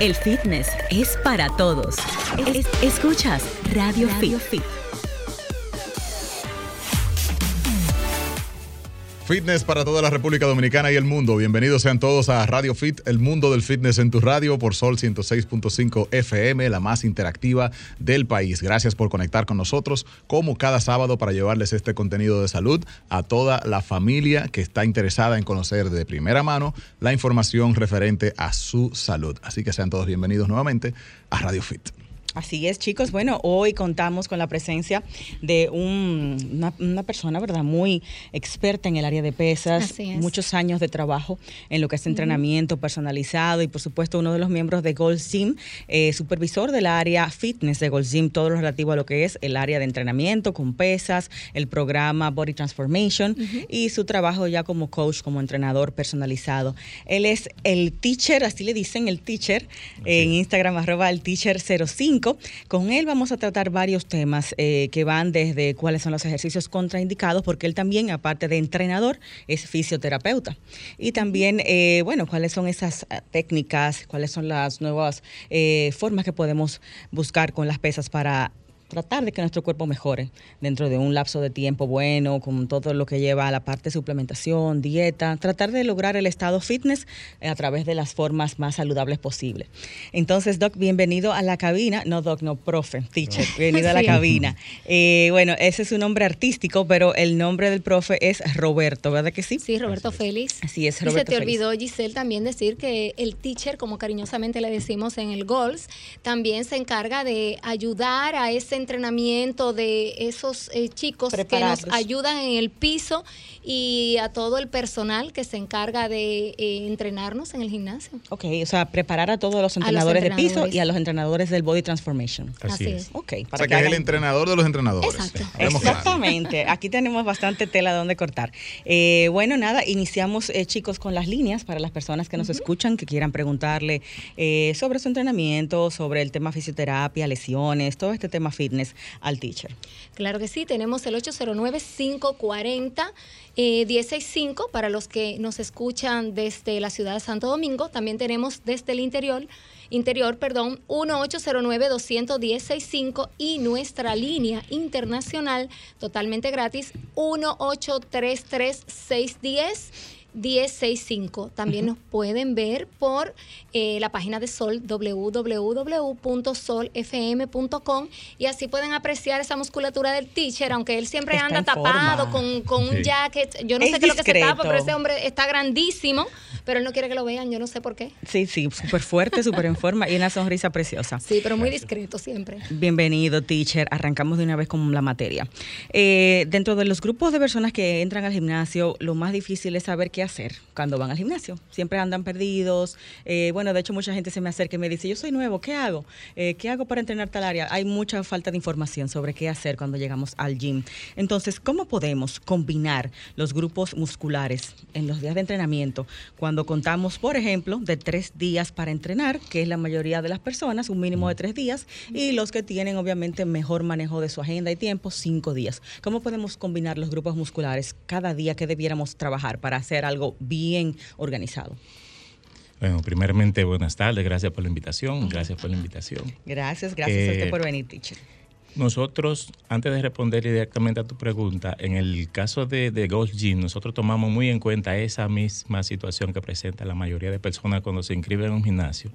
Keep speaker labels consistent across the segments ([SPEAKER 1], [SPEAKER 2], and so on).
[SPEAKER 1] El fitness es para todos. Es- escuchas Radio, Fit.
[SPEAKER 2] Fitness para toda la República Dominicana y el mundo. Bienvenidos sean todos a Radio Fit, el mundo del fitness en tu radio por Sol 106.5 FM, la más interactiva del país. Gracias por conectar con nosotros como cada sábado para llevarles este contenido de salud a toda la familia que está interesada en conocer de primera mano la información referente a su salud. Así que sean todos bienvenidos nuevamente a Radio Fit.
[SPEAKER 3] Así es, chicos. Bueno, hoy contamos con la presencia de un- una, una persona, ¿verdad? Muy experta en el área de pesas,
[SPEAKER 4] Así es.
[SPEAKER 3] muchos años de trabajo en lo que es entrenamiento personalizado y, por supuesto, uno de los miembros de Gold Gym, eh, supervisor del área fitness de Gold Gym, todo lo relativo a lo que es el área de entrenamiento con pesas, el programa Body Transformation y su trabajo ya como coach, como entrenador personalizado. Él es el teacher, así le dicen, el teacher, en Instagram, arroba el teacher 05. Con él vamos a tratar varios temas eh, que van desde cuáles son los ejercicios contraindicados, porque él también, aparte de entrenador, es fisioterapeuta. Y también, eh, bueno, cuáles son esas eh, técnicas, cuáles son las nuevas formas que podemos buscar con las pesas para tratar de que nuestro cuerpo mejore dentro de un lapso de tiempo bueno, con todo lo que lleva a la parte de suplementación, dieta, tratar de lograr el estado fitness eh, a través de las formas más saludables posibles. Entonces, Doc, bienvenido a la cabina. No, Doc, no, profe, teacher, bienvenido a la cabina. Eh, bueno, ese es su nombre artístico, pero el nombre del profe es Roberto, ¿verdad que sí?
[SPEAKER 4] Sí, Roberto Félix.
[SPEAKER 3] Así es,
[SPEAKER 4] Y se
[SPEAKER 3] Roberto
[SPEAKER 4] te
[SPEAKER 3] Félix.
[SPEAKER 4] olvidó, Giselle, también decir que el teacher, como cariñosamente le decimos en el GOLS, también se encarga de ayudar a ese entrenamiento de esos eh, chicos que nos ayudan en el piso y a todo el personal que se encarga de eh, entrenarnos en el gimnasio.
[SPEAKER 3] Ok, o sea, preparar a todos los
[SPEAKER 4] A los
[SPEAKER 3] entrenadores de piso y a los entrenadores del Body Transformation.
[SPEAKER 4] Así es.
[SPEAKER 3] Ok,
[SPEAKER 2] O
[SPEAKER 3] para
[SPEAKER 2] sea que es el entrenador de los entrenadores.
[SPEAKER 4] Exacto.
[SPEAKER 3] Exactamente. Aquí tenemos bastante tela donde cortar. Eh, bueno, nada, iniciamos, eh, chicos, con las líneas para las personas que nos escuchan, que quieran preguntarle eh, sobre su entrenamiento, sobre el tema fisioterapia, lesiones, todo este tema al teacher.
[SPEAKER 4] Claro que sí, tenemos el 809-540. Eh, 165 para los que nos escuchan desde la ciudad de Santo Domingo. También tenemos desde el interior, interior, perdón, 1-809-210-65 y nuestra línea internacional totalmente gratis 1-833-610. 1065. También nos pueden ver por eh, la página de Sol, www.solfm.com, y así pueden apreciar esa musculatura del teacher, aunque él siempre
[SPEAKER 3] Está
[SPEAKER 4] anda tapado con, con un
[SPEAKER 2] Sí.
[SPEAKER 4] jacket. Yo no
[SPEAKER 3] Es
[SPEAKER 4] sé qué es lo que se tapa, pero ese hombre está grandísimo, pero él no quiere que lo vean, yo no sé por qué.
[SPEAKER 3] Sí, sí, súper fuerte, súper en forma y una sonrisa preciosa.
[SPEAKER 4] Sí, pero muy discreto siempre.
[SPEAKER 3] Bienvenido, teacher. Arrancamos de una vez con la materia. Eh, dentro de los grupos de personas que entran al gimnasio, lo más difícil es saber qué hacer cuando van al gimnasio. Siempre andan perdidos. Eh, bueno, de hecho, mucha gente se me acerca y me dice, yo soy nuevo, ¿qué hago? Eh, ¿Qué hago para entrenar tal área? Hay mucha falta de información sobre qué hacer cuando llegamos al gym. Entonces, ¿cómo podemos combinar los grupos musculares en los días de entrenamiento cuando contamos, por ejemplo, de tres días para entrenar, que es la mayoría de las personas, un mínimo de tres días, y los que tienen obviamente mejor manejo de su agenda y tiempo, cinco días? ¿Cómo podemos combinar los grupos musculares cada día que debiéramos trabajar para hacer algo bien organizado?
[SPEAKER 5] Bueno, primeramente, buenas tardes, gracias por la invitación, gracias por la invitación.
[SPEAKER 3] Gracias, gracias a usted
[SPEAKER 5] Eh,
[SPEAKER 3] por venir, teacher.
[SPEAKER 5] Nosotros, antes de responder directamente a tu pregunta, en el caso de, de Gold Gym, nosotros tomamos muy en cuenta esa misma situación que presenta la mayoría de personas cuando se inscriben en un gimnasio,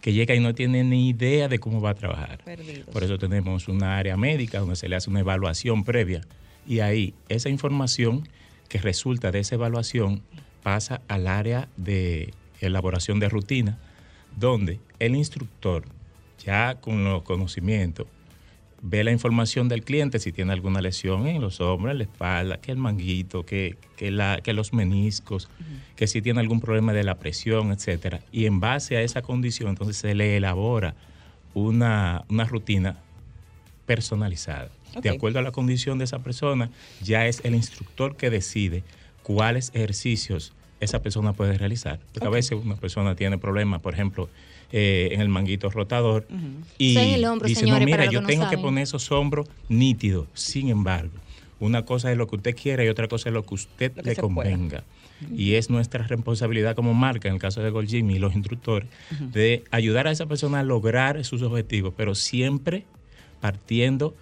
[SPEAKER 5] que llega y no tiene ni idea de cómo va a trabajar.
[SPEAKER 3] Perdidos.
[SPEAKER 5] Por eso tenemos una área médica donde se le hace una evaluación previa y ahí esa información que resulta de esa evaluación pasa al área de elaboración de rutina, donde el instructor, ya con los conocimientos, ve la información del cliente, si tiene alguna lesión en los hombros, en la espalda, que el manguito, que, que, la, que los meniscos, que si tiene algún problema de la presión, etcétera. Y en base a esa condición, entonces se le elabora una, una rutina personalizada. De acuerdo a la condición de esa persona, ya es el instructor que decide cuáles ejercicios esa persona puede realizar. Porque a veces una persona tiene problemas, por ejemplo, eh, en el manguito rotador y
[SPEAKER 4] el hombro,
[SPEAKER 5] dice,
[SPEAKER 4] señores,
[SPEAKER 5] no, mira, yo
[SPEAKER 4] que no
[SPEAKER 5] tengo que
[SPEAKER 4] saben".
[SPEAKER 5] poner esos hombros nítidos. Sin embargo, Una cosa es lo que usted quiere y otra cosa es lo que usted
[SPEAKER 3] Lo que
[SPEAKER 5] le
[SPEAKER 3] pueda.
[SPEAKER 5] convenga. Y es nuestra responsabilidad como marca, en el caso de Gold Gym y los instructores, de ayudar a esa persona a lograr sus objetivos, pero siempre partiendo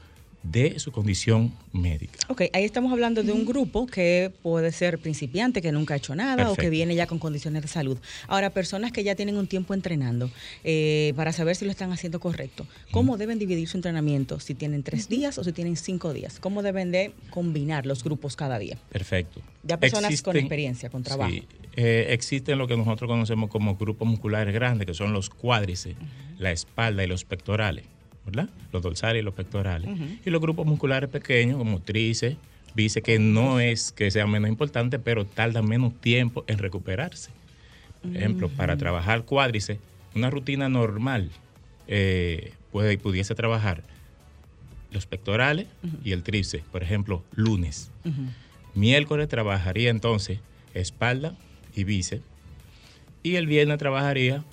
[SPEAKER 5] de su condición médica.
[SPEAKER 3] Ok, ahí estamos hablando de un grupo que puede ser principiante, que nunca ha hecho nada o que viene ya con condiciones de salud. Ahora, personas que ya tienen un tiempo entrenando eh, para saber si lo están haciendo correcto, ¿cómo deben dividir su entrenamiento? Si tienen tres días o si tienen cinco días. ¿Cómo deben de combinar los grupos cada día?
[SPEAKER 5] Perfecto.
[SPEAKER 3] Ya personas con experiencia, con trabajo.
[SPEAKER 5] Sí, eh, existen lo que nosotros conocemos como grupos musculares grandes, que son los cuádriceps, la espalda y los pectorales, ¿verdad? Los dorsales y los pectorales. Y los grupos musculares pequeños, como tríceps, bíceps, que no es que sean menos importantes, pero tardan menos tiempo en recuperarse. Por ejemplo, para trabajar cuádriceps, una rutina normal eh, puede, pudiese trabajar los pectorales y el tríceps, por ejemplo, lunes. Miércoles trabajaría entonces espalda y bíceps. Y el viernes trabajaría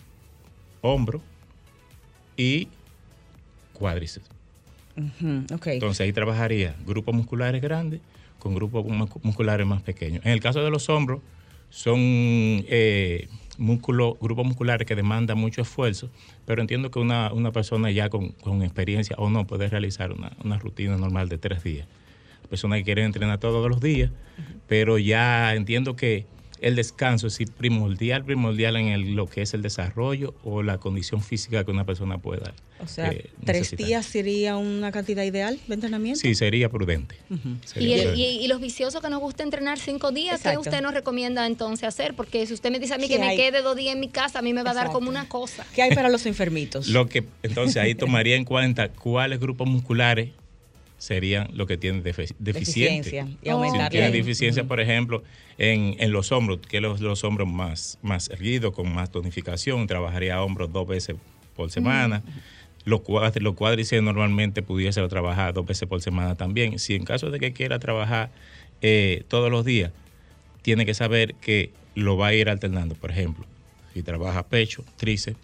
[SPEAKER 5] hombro y cuádriceps. Entonces ahí trabajaría grupos musculares grandes con grupos mu- musculares más pequeños. En el caso de los hombros, son eh, músculos, grupos musculares que demandan mucho esfuerzo, pero entiendo que una, una persona ya con, con experiencia o no puede realizar una, una rutina normal de tres días. Personas que quieren entrenar todos los días, pero ya entiendo que el descanso es primordial, primordial en el- lo que es el desarrollo o la condición física que una persona pueda.
[SPEAKER 3] o sea,
[SPEAKER 5] eh,
[SPEAKER 3] tres
[SPEAKER 5] necesitar.
[SPEAKER 3] días sería una cantidad ideal de entrenamiento.
[SPEAKER 5] Sí, sería prudente. Sería
[SPEAKER 4] Y, el-
[SPEAKER 5] prudente.
[SPEAKER 4] y- y los viciosos que nos gusta entrenar cinco días, ¿qué usted nos recomienda entonces hacer? Porque si usted me dice a mí
[SPEAKER 3] ¿Qué
[SPEAKER 4] que me quede dos días en mi casa, a mí me va a dar como una cosa.
[SPEAKER 3] ¿Qué hay para los enfermitos?
[SPEAKER 5] Lo que entonces ahí tomaría en cuenta cuáles grupos musculares serían los que tienen.
[SPEAKER 3] Deficiencia y.
[SPEAKER 5] Si tiene
[SPEAKER 4] Ok.
[SPEAKER 5] deficiencia, por ejemplo, en, en los hombros, que los, los hombros más, más erguidos, con más tonificación, trabajaría hombros dos veces por semana. Los, cuadri- los cuádriceps normalmente pudiese trabajar dos veces por semana también. Si en caso de que quiera trabajar eh, todos los días, tiene que saber que lo va a ir alternando. Por ejemplo, si trabaja pecho, tríceps,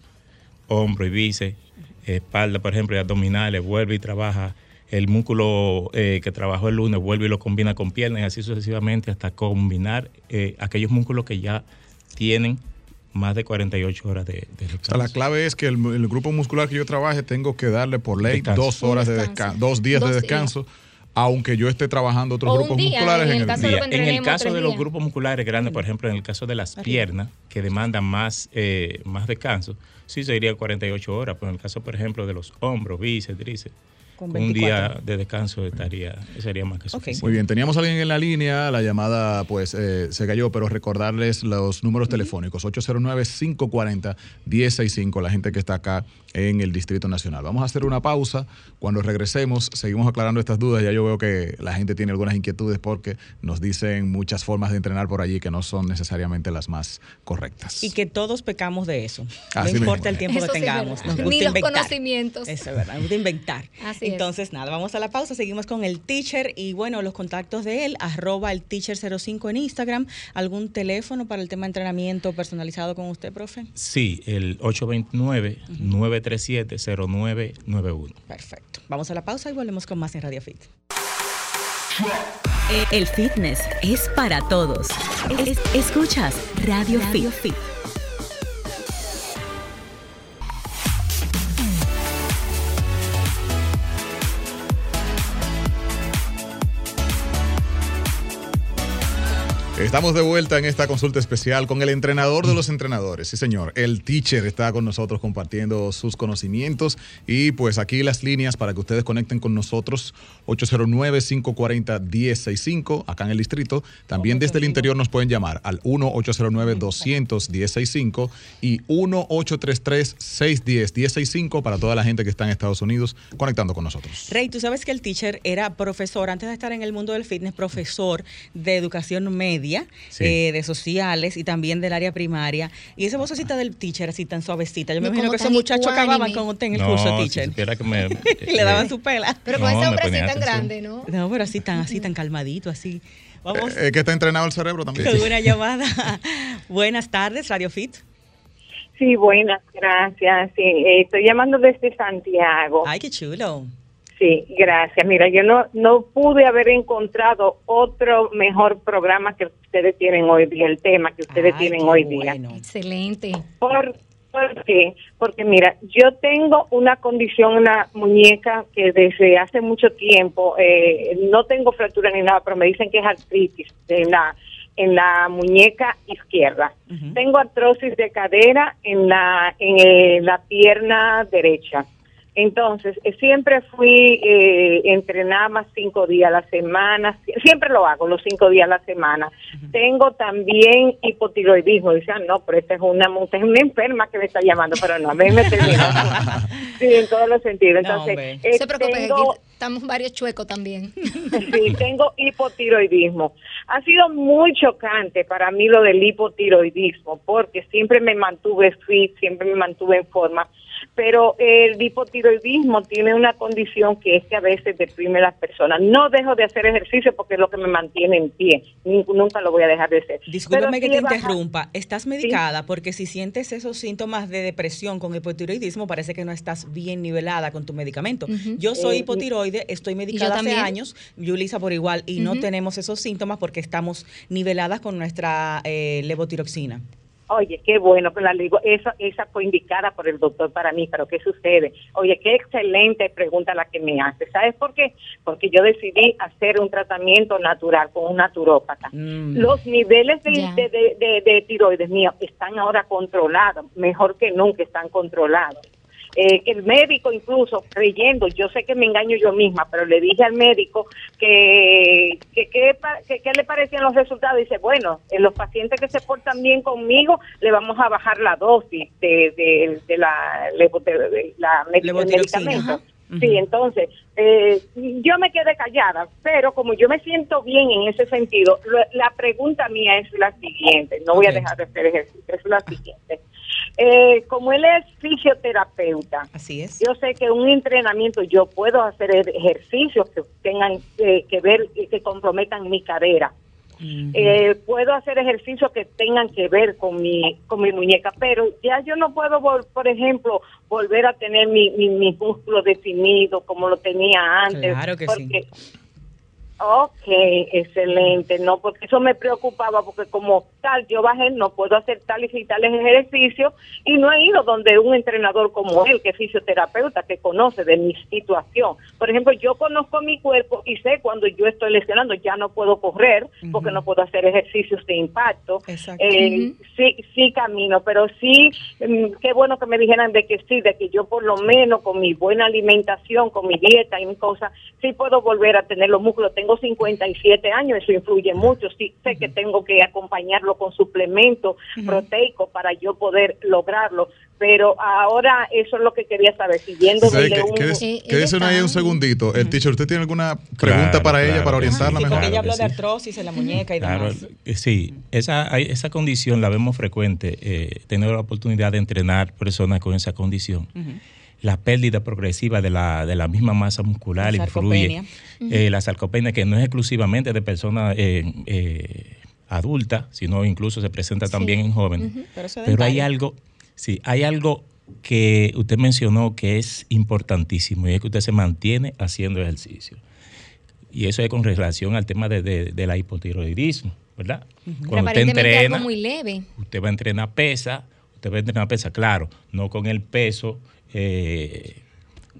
[SPEAKER 5] hombro y bíceps, espalda, por ejemplo, y abdominales, vuelve y trabaja el músculo eh, que trabajó el lunes, vuelve y lo combina con piernas y así sucesivamente hasta combinar eh, aquellos músculos que ya tienen más de 48 horas de, de
[SPEAKER 2] O sea,
[SPEAKER 5] descanso.
[SPEAKER 2] la clave es que el, el grupo muscular que yo trabaje tengo que darle por ley
[SPEAKER 5] Descanso.
[SPEAKER 2] dos horas de
[SPEAKER 4] descanso.
[SPEAKER 2] dos días de descanso, aunque yo esté trabajando otros grupos
[SPEAKER 4] día,
[SPEAKER 2] musculares
[SPEAKER 4] en
[SPEAKER 2] en
[SPEAKER 4] el caso
[SPEAKER 2] día.
[SPEAKER 5] En el caso de los grupos musculares grandes, por ejemplo, en el caso de las piernas, que demandan más, eh, más descanso, sí serían 48 horas. Pero en el caso, por ejemplo, de los hombros, bíceps, tríceps,
[SPEAKER 3] Con
[SPEAKER 5] un día
[SPEAKER 3] 24.
[SPEAKER 5] de descanso estaría, sería más que suficiente.
[SPEAKER 2] Muy bien, teníamos a alguien en la línea, la llamada pues eh, se cayó, pero recordarles los números telefónicos, 809-540-1065, la gente que está acá en el Distrito Nacional. Vamos a hacer una pausa, cuando regresemos seguimos aclarando estas dudas, ya yo veo que la gente tiene algunas inquietudes porque nos dicen muchas formas de entrenar por allí que no son necesariamente las más correctas.
[SPEAKER 3] Y que todos pecamos de eso.
[SPEAKER 2] Así
[SPEAKER 3] no
[SPEAKER 2] mismo
[SPEAKER 3] importa el tiempo
[SPEAKER 4] Eso
[SPEAKER 3] que
[SPEAKER 4] sí
[SPEAKER 3] tengamos. nos
[SPEAKER 4] Ni
[SPEAKER 3] gusta
[SPEAKER 4] los
[SPEAKER 3] inventar.
[SPEAKER 4] conocimientos.
[SPEAKER 3] Eso es verdad, nos gusta inventar.
[SPEAKER 4] Así es.
[SPEAKER 3] Entonces, nada, vamos a la pausa. Seguimos con el teacher y bueno, los contactos de él, arroba el teacher05 en Instagram. ¿Algún teléfono para el tema de entrenamiento personalizado con usted, profe?
[SPEAKER 5] Sí, el 829-937-0991.
[SPEAKER 3] Perfecto. Vamos a la pausa y volvemos con más en Radio Fit.
[SPEAKER 1] El fitness es para todos. Es- escuchas Radio, Fit.
[SPEAKER 2] Estamos de vuelta en esta consulta especial con el entrenador de los entrenadores. Sí, señor. El teacher está con nosotros compartiendo sus conocimientos. Y pues aquí las líneas para que ustedes conecten con nosotros: 809-540-1065, acá en el distrito. También desde el interior nos pueden llamar al 1-809-200-1065 y 1-833-610-1065 para toda la gente que está en Estados Unidos conectando con nosotros.
[SPEAKER 3] Rey, tú sabes que el teacher era profesor, antes de estar en el mundo del fitness, profesor de educación media,
[SPEAKER 5] Sí.
[SPEAKER 3] eh, de sociales y también del área primaria. Y esa vocecita del teacher así tan suavecita. Yo me
[SPEAKER 4] No,
[SPEAKER 3] imagino que esos muchachos acababan con usted en el curso,
[SPEAKER 5] No, si
[SPEAKER 3] teacher.
[SPEAKER 5] supiera que me...
[SPEAKER 3] y le daban
[SPEAKER 5] eh,
[SPEAKER 3] su pela.
[SPEAKER 4] Pero con
[SPEAKER 5] No,
[SPEAKER 4] ese hombre así tan
[SPEAKER 5] atención.
[SPEAKER 4] grande, ¿no?
[SPEAKER 3] No, pero así tan, así tan calmadito, así. Vamos
[SPEAKER 2] Eh, que está entrenado el cerebro también.
[SPEAKER 3] con una llamada. Buenas tardes, Radio Fit.
[SPEAKER 6] Sí, buenas, gracias. Sí, eh, estoy llamando desde Santiago.
[SPEAKER 3] Ay, qué chulo.
[SPEAKER 6] Sí, gracias. Mira, yo no, no pude haber encontrado otro mejor programa que ustedes tienen hoy día, el tema que ustedes
[SPEAKER 3] Ay,
[SPEAKER 6] tienen hoy día.
[SPEAKER 3] bueno.
[SPEAKER 4] Excelente.
[SPEAKER 6] ¿Por, ¿Por qué? Porque mira, yo tengo una condición, una muñeca que desde hace mucho tiempo, eh, no tengo fractura ni nada, pero me dicen que es artritis en la, en la muñeca izquierda. Tengo artrosis de cadera en la, en eh, la pierna derecha. Entonces, eh, siempre fui eh, entrenada más cinco días a la semana, sie- siempre lo hago los cinco días a la semana. Tengo también hipotiroidismo, dicen, no, pero esta es una, esta es una enferma que me está llamando, pero no, a mí me terminó. sí, en todos los sentidos.
[SPEAKER 3] No,
[SPEAKER 6] Entonces,
[SPEAKER 3] hombre.
[SPEAKER 6] eh,
[SPEAKER 4] No se preocupe,
[SPEAKER 6] tengo-
[SPEAKER 4] aquí estamos varios chuecos también.
[SPEAKER 6] Sí, tengo hipotiroidismo. Ha sido muy chocante para mí lo del hipotiroidismo, porque siempre me mantuve fit, siempre me mantuve en forma, pero el hipotiroidismo tiene una condición que es que a veces deprime a las personas. No dejo de hacer ejercicio porque es lo que me mantiene en pie, nunca lo voy a dejar de hacer.
[SPEAKER 3] Discúlpame
[SPEAKER 6] Pero
[SPEAKER 3] que te interrumpa. ¿Estás medicada? Porque si sientes esos síntomas de depresión con hipotiroidismo, parece que no estás bien nivelada con tu medicamento. Yo soy
[SPEAKER 6] Eh,
[SPEAKER 3] hipotiroide, estoy medicada hace años, Yulisa por igual, y no tenemos esos síntomas porque estamos niveladas con nuestra eh, levotiroxina.
[SPEAKER 6] Oye, qué bueno que la digo. Esa, esa fue indicada por el doctor para mí, pero ¿qué sucede? Oye, qué excelente pregunta la que me hace. ¿Sabes por qué? Porque yo decidí hacer un tratamiento natural con un naturópata.
[SPEAKER 3] Mm.
[SPEAKER 6] Los niveles de, de- de- de tiroides míos están ahora controlados, mejor que nunca están controlados. Eh, el médico incluso creyendo, yo sé que me engaño yo misma, pero le dije al médico que que, que, que- que le parecían los resultados. Dice, bueno, en los pacientes que se portan bien conmigo, le vamos a bajar la dosis de, de, de la, de- la medicamento. Sí, entonces, eh, yo me quedé callada, pero como yo me siento bien en ese sentido, la pregunta mía es la siguiente, no voy a dejar de hacer ejercicio, es la siguiente. Eh, como él es fisioterapeuta,
[SPEAKER 3] Así es.
[SPEAKER 6] yo sé que un entrenamiento yo puedo hacer ej- ejercicios que tengan eh, que ver y que comprometan mi cadera. Eh, puedo hacer ejercicios que tengan que ver con mi con mi muñeca, pero ya yo no puedo, por ejemplo, volver a tener mi, mi, mis músculos definidos como lo tenía antes.
[SPEAKER 3] Claro que
[SPEAKER 6] porque, Ok, excelente. No, porque eso me preocupaba, porque como tal, yo bajé, no puedo hacer tales y tales ejercicios y no he ido donde un entrenador como él, que es fisioterapeuta, que conoce de mi situación. Por ejemplo, yo conozco mi cuerpo y sé cuando yo estoy lesionando, ya no puedo correr porque no puedo hacer ejercicios de impacto.
[SPEAKER 3] Exacto.
[SPEAKER 6] Eh, Sí, sí camino, pero sí, mm, qué bueno que me dijeran de que sí, de que yo por lo menos con mi buena alimentación, con mi dieta y mi cosa, sí puedo volver a tener los músculos. Tengo 57 años, eso influye mucho. Sí, sé que tengo que acompañarlo con suplementos proteicos para yo poder lograrlo. Pero ahora eso es lo que quería saber. Siguiendo
[SPEAKER 2] Sí,
[SPEAKER 6] desde
[SPEAKER 2] que-
[SPEAKER 6] un...
[SPEAKER 2] quédese-
[SPEAKER 4] Eh,
[SPEAKER 2] ahí un segundito. El teacher, ¿usted tiene alguna pregunta
[SPEAKER 5] Claro,
[SPEAKER 2] para ella, para orientarla
[SPEAKER 3] Sí, porque
[SPEAKER 2] mejor?
[SPEAKER 3] ella habló de artrosis en la muñeca y
[SPEAKER 5] Claro,
[SPEAKER 3] demás.
[SPEAKER 5] eh, sí, esa, hay- esa condición la vemos frecuente, eh, tener la oportunidad de entrenar personas con esa condición.
[SPEAKER 3] Ujú.
[SPEAKER 5] La pérdida progresiva de la, de la misma masa muscular
[SPEAKER 3] La
[SPEAKER 5] influye.
[SPEAKER 3] sarcopenia.
[SPEAKER 5] Eh, la sarcopenia, que no es exclusivamente de personas eh, eh, adultas, sino incluso se presenta
[SPEAKER 4] Sí.
[SPEAKER 5] también en jóvenes.
[SPEAKER 3] Pero
[SPEAKER 5] hay algo, sí, hay algo que usted mencionó que es importantísimo y es que usted se mantiene haciendo ejercicio. Y eso es con relación al tema de, de- de la hipotiroidismo, ¿verdad? Cuando usted entrena,
[SPEAKER 4] algo muy leve.
[SPEAKER 5] usted va a entrenar pesa, usted va a entrenar pesa, claro, no con el peso, eh,